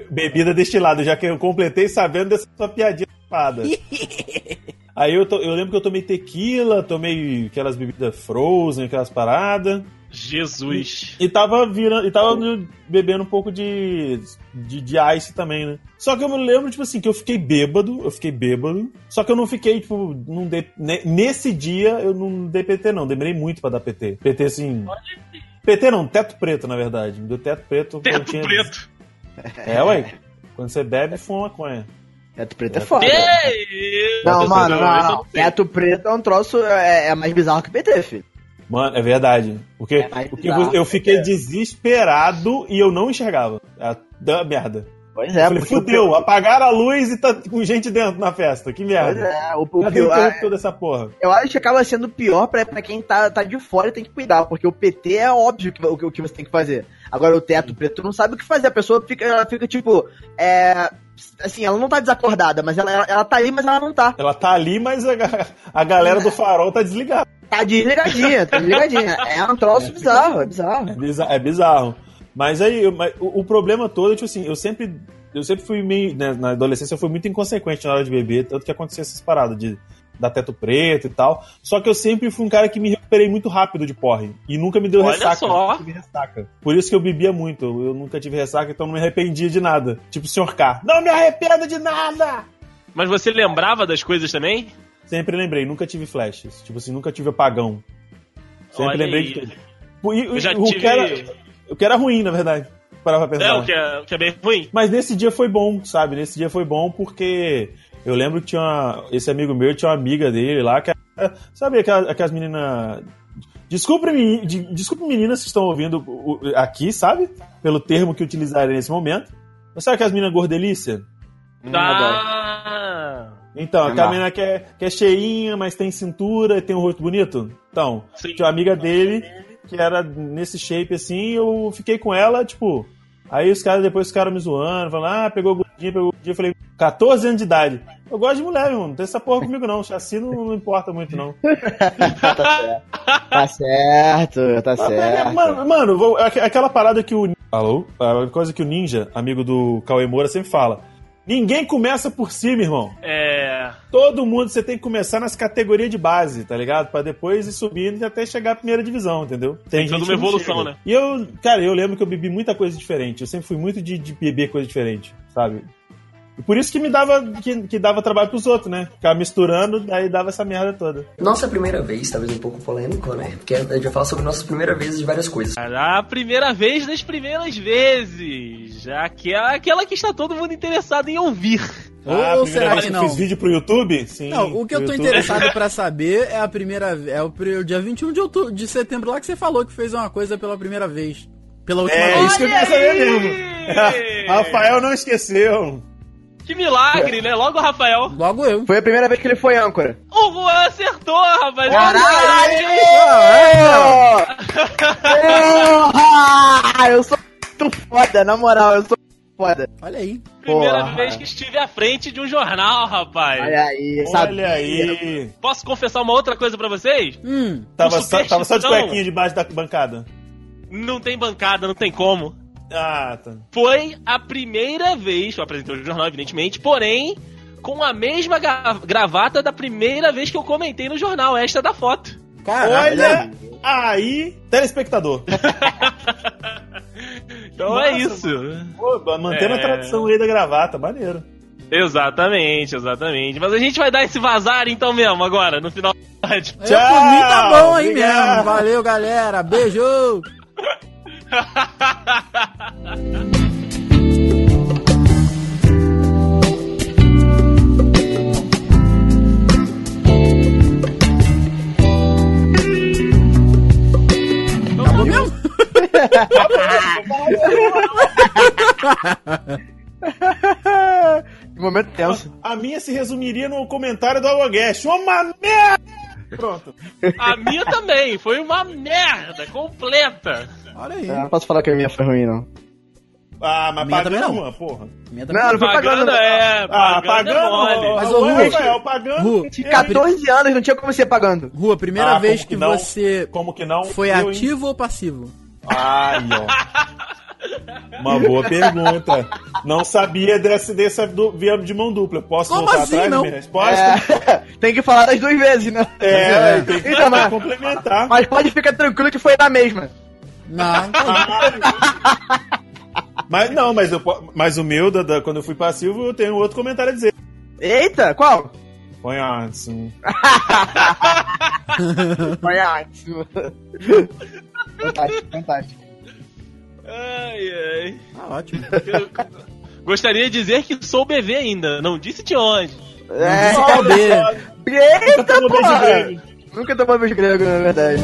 Bebida destilada, já que eu completei sabendo dessa sua piadinha safada. Aí eu, to- eu lembro que eu tomei tequila, tomei aquelas bebidas frozen, aquelas paradas. Jesus. E tava virando. E tava bebendo um pouco de, de, de ice também, né? Só que eu me lembro, tipo assim, que eu fiquei bêbado, eu fiquei bêbado. Só que eu não fiquei, tipo, não ne- nesse dia eu não dei PT, não. Demorei muito pra dar PT. PT assim. PT não, teto preto, na verdade. Me deu teto preto. Teto tinha- preto. É, ué. Quando você bebe, fuma maconha. Teto preto é foda. Que Não, mano, não, não. preto é um troço, é, é mais bizarro que PT, filho. Mano, é verdade. Porque, É porque bizarro. eu fiquei desesperado e eu não enxergava. É da merda. Pois eu é, falei, fudeu, o- apagaram a luz e tá com gente dentro na festa. Que Pois merda. é, o, o pior, interruptor dessa porra? eu acho que acaba sendo pior pra, pra quem tá, tá de fora e tem que cuidar, porque o PT é óbvio que, o, que- o que você tem que fazer. Agora o teto preto, não sabe o que fazer. A pessoa fica, ela fica tipo, é. Assim, ela não tá desacordada, mas ela, ela, ela tá ali, mas ela não tá. Ela tá ali, mas a, a galera do farol tá desligada. Tá desligadinha, tá desligadinha. É um troço bizarro, é bizarro. É bizarro. É bizarro. Mas aí, eu- mas o, o problema todo, tipo assim, eu sempre. Eu sempre fui meio. né, na adolescência eu fui muito inconsequente na hora de beber, tanto que acontecia essas paradas de dar teto preto e tal. Só que eu sempre fui um cara que me recuperei muito rápido de porre. E nunca me deu Olha ressaca. só. ressaca. Por isso que eu bebia muito. Eu nunca tive ressaca, então não me arrependia de nada. Tipo o Sr. K. Não me arrependo de nada! Mas você lembrava das coisas também? Sempre lembrei, nunca tive flashes. Tipo assim, nunca tive apagão. Sempre Olha lembrei aí. de tudo. E, Eu já o, tive- que era, o que era ruim, na verdade. Parar pra pensar. É, o que é, o que é bem ruim. Mas nesse dia foi bom, sabe? Nesse dia foi bom porque Eu lembro que tinha uma, esse amigo meu tinha uma amiga dele lá, que era- sabe aquelas, aquelas meninas. Desculpe, desculpe meninas que estão ouvindo aqui, sabe? Pelo termo que utilizarem nesse momento. Mas sabe aquelas meninas gordelícia? Ah, Então, aquela menina que é, que é cheinha, mas tem cintura e tem um rosto bonito. Então, sim. tinha uma amiga dele que era nesse shape assim, eu fiquei com ela, tipo. Aí os caras depois ficaram me zoando, falando, ah, pegou gordinha, pegou gordinha. Eu falei, 14 anos de idade. Eu gosto de mulher, meu irmão. Não tem essa porra comigo, não. Chassi não, não importa muito, não. Tá certo, tá Ah, certo. Mano, mano, vou- aqu- aquela parada que o. Alô? A coisa que o Ninja, amigo do Cauê Moura, sempre fala. Ninguém começa por cima, irmão. É. Todo mundo você tem que começar nas categorias de base, tá ligado? Pra depois ir subindo até chegar à primeira divisão, entendeu? Tem toda gente uma evolução, né? E eu, cara, eu lembro que eu bebi muita coisa diferente. Eu sempre fui muito de, de beber coisa diferente, sabe? E por isso que me dava, que, que dava trabalho pros outros, né? Ficava misturando, daí dava essa merda toda. Nossa primeira vez, talvez um pouco polêmico, né? Porque a gente vai falar sobre nossas primeiras vezes de várias coisas. A primeira vez das primeiras vezes. Aquela, aquela que está todo mundo interessado em ouvir. Ou, Ah, ou será vez que eu não? fiz vídeo pro YouTube? Sim. Não, o que eu tô YouTube. interessado pra saber é a primeira é o, dia 21 de outubro, de setembro lá que você falou que fez uma coisa pela primeira vez. Pela última É vez. isso que eu queria saber mesmo. Rafael não esqueceu. Que milagre, né? Logo o Rafael. Logo eu. Foi a primeira vez que ele foi âncora. O Juan acertou, rapaz. Porra! Eu sou muito foda, na moral, eu sou foda. Olha aí. Primeira Porra. vez que estive à frente de um jornal, rapaz. Olha aí, sabe? Olha aí. Posso confessar uma outra coisa pra vocês? Hum. Tava Um só, tava só de cuequinha debaixo da bancada. Não tem bancada, não tem como. Ah, tá. Foi a primeira vez que eu apresentei o jornal, evidentemente, porém, com a mesma gravata da primeira vez que eu comentei no jornal, esta da foto. Olha aí, telespectador. Então Nossa, é isso. Pô, mantendo É. a tradição aí da gravata, maneiro. Exatamente, exatamente. Mas a gente vai dar esse vazar então mesmo agora, no final do eu por mim tá bom aí obrigado. mesmo. Valeu, galera. Beijo. Acabou mesmo? Momento tenso. A minha se resumiria no comentário do Alogast. Uma merda! Pronto. A minha também, foi uma merda completa. Olha aí. Eu não posso falar que a minha foi ruim, não. Ah, mas Minha pagando não. uma, porra. Minha Não, não foi pagando. Pagando é. Ah, Pagando é pagando. mole. Mas, ô, ô, Ru, Rafael, pagando. Ru, De 14 anos, não tinha como ser pagando. Rua, primeira Ah, vez que, que você Como que não? foi Eu, ativo ou passivo? Ai, ó. Uma boa pergunta. Não sabia dessa, dessa do, via de mão dupla. Posso Como voltar assim, atrás da não? minha resposta? É, tem que falar das duas vezes, né? É, tem que Então, mas, complementar. mas pode ficar tranquilo que foi na mesma. Não, Mas não, mas, eu, mas o meu, da, da- quando eu fui passivo, eu tenho outro comentário a dizer. Eita, qual? Põe assim. Foi ótimo. fantástico, fantástico. Ai, ai. tá ótimo. Eu gostaria de dizer que sou bebê ainda, não disse de onde. É, Disse cadê? eita, tomou beijo grego. Nunca tomou beijo grego, na verdade.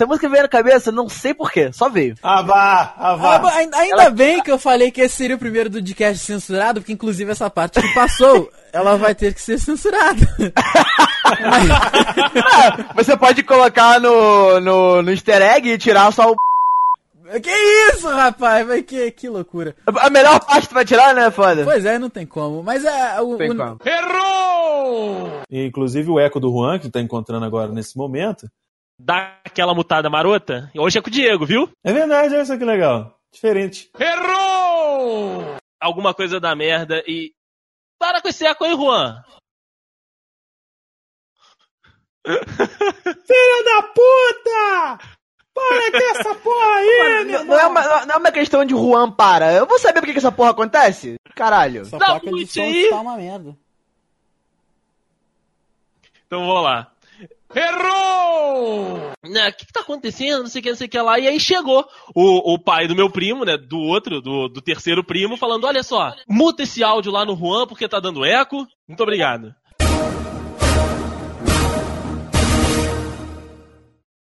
Essa música veio na cabeça, não sei porquê, só veio. Ah, vá, ah, Ah, vá. mas ainda ainda bem que eu falei que esse seria o primeiro do podcast censurado, porque inclusive essa parte que passou, ela vai ter que ser censurada. Ah, Você pode colocar no, no, no easter egg e tirar só o. que isso, rapaz? Mas que, que loucura. A melhor parte tu vai tirar, né, foda? Pois é, não tem como. Mas é. O, Tem o- como. E, Inclusive o eco do Juan, que tá encontrando agora nesse momento. Dá aquela mutada marota. Hoje é com o Diego, viu? É verdade, olha só que legal. Diferente. Alguma coisa da merda e. Para com esse eco aí, Juan. Filha da puta! é uma, não é uma questão de Juan para. Eu vou saber por que, que essa porra acontece? Caralho. Essa Dá placa de muito som aí. tá uma merda. Então vamos lá. Errou! Né, o que, que tá acontecendo? Não sei o que, não sei o que lá. E aí chegou o, o pai do meu primo, né? Do outro, do, do terceiro primo, falando: olha só, muta esse áudio lá no Juan porque tá dando eco. Muito obrigado.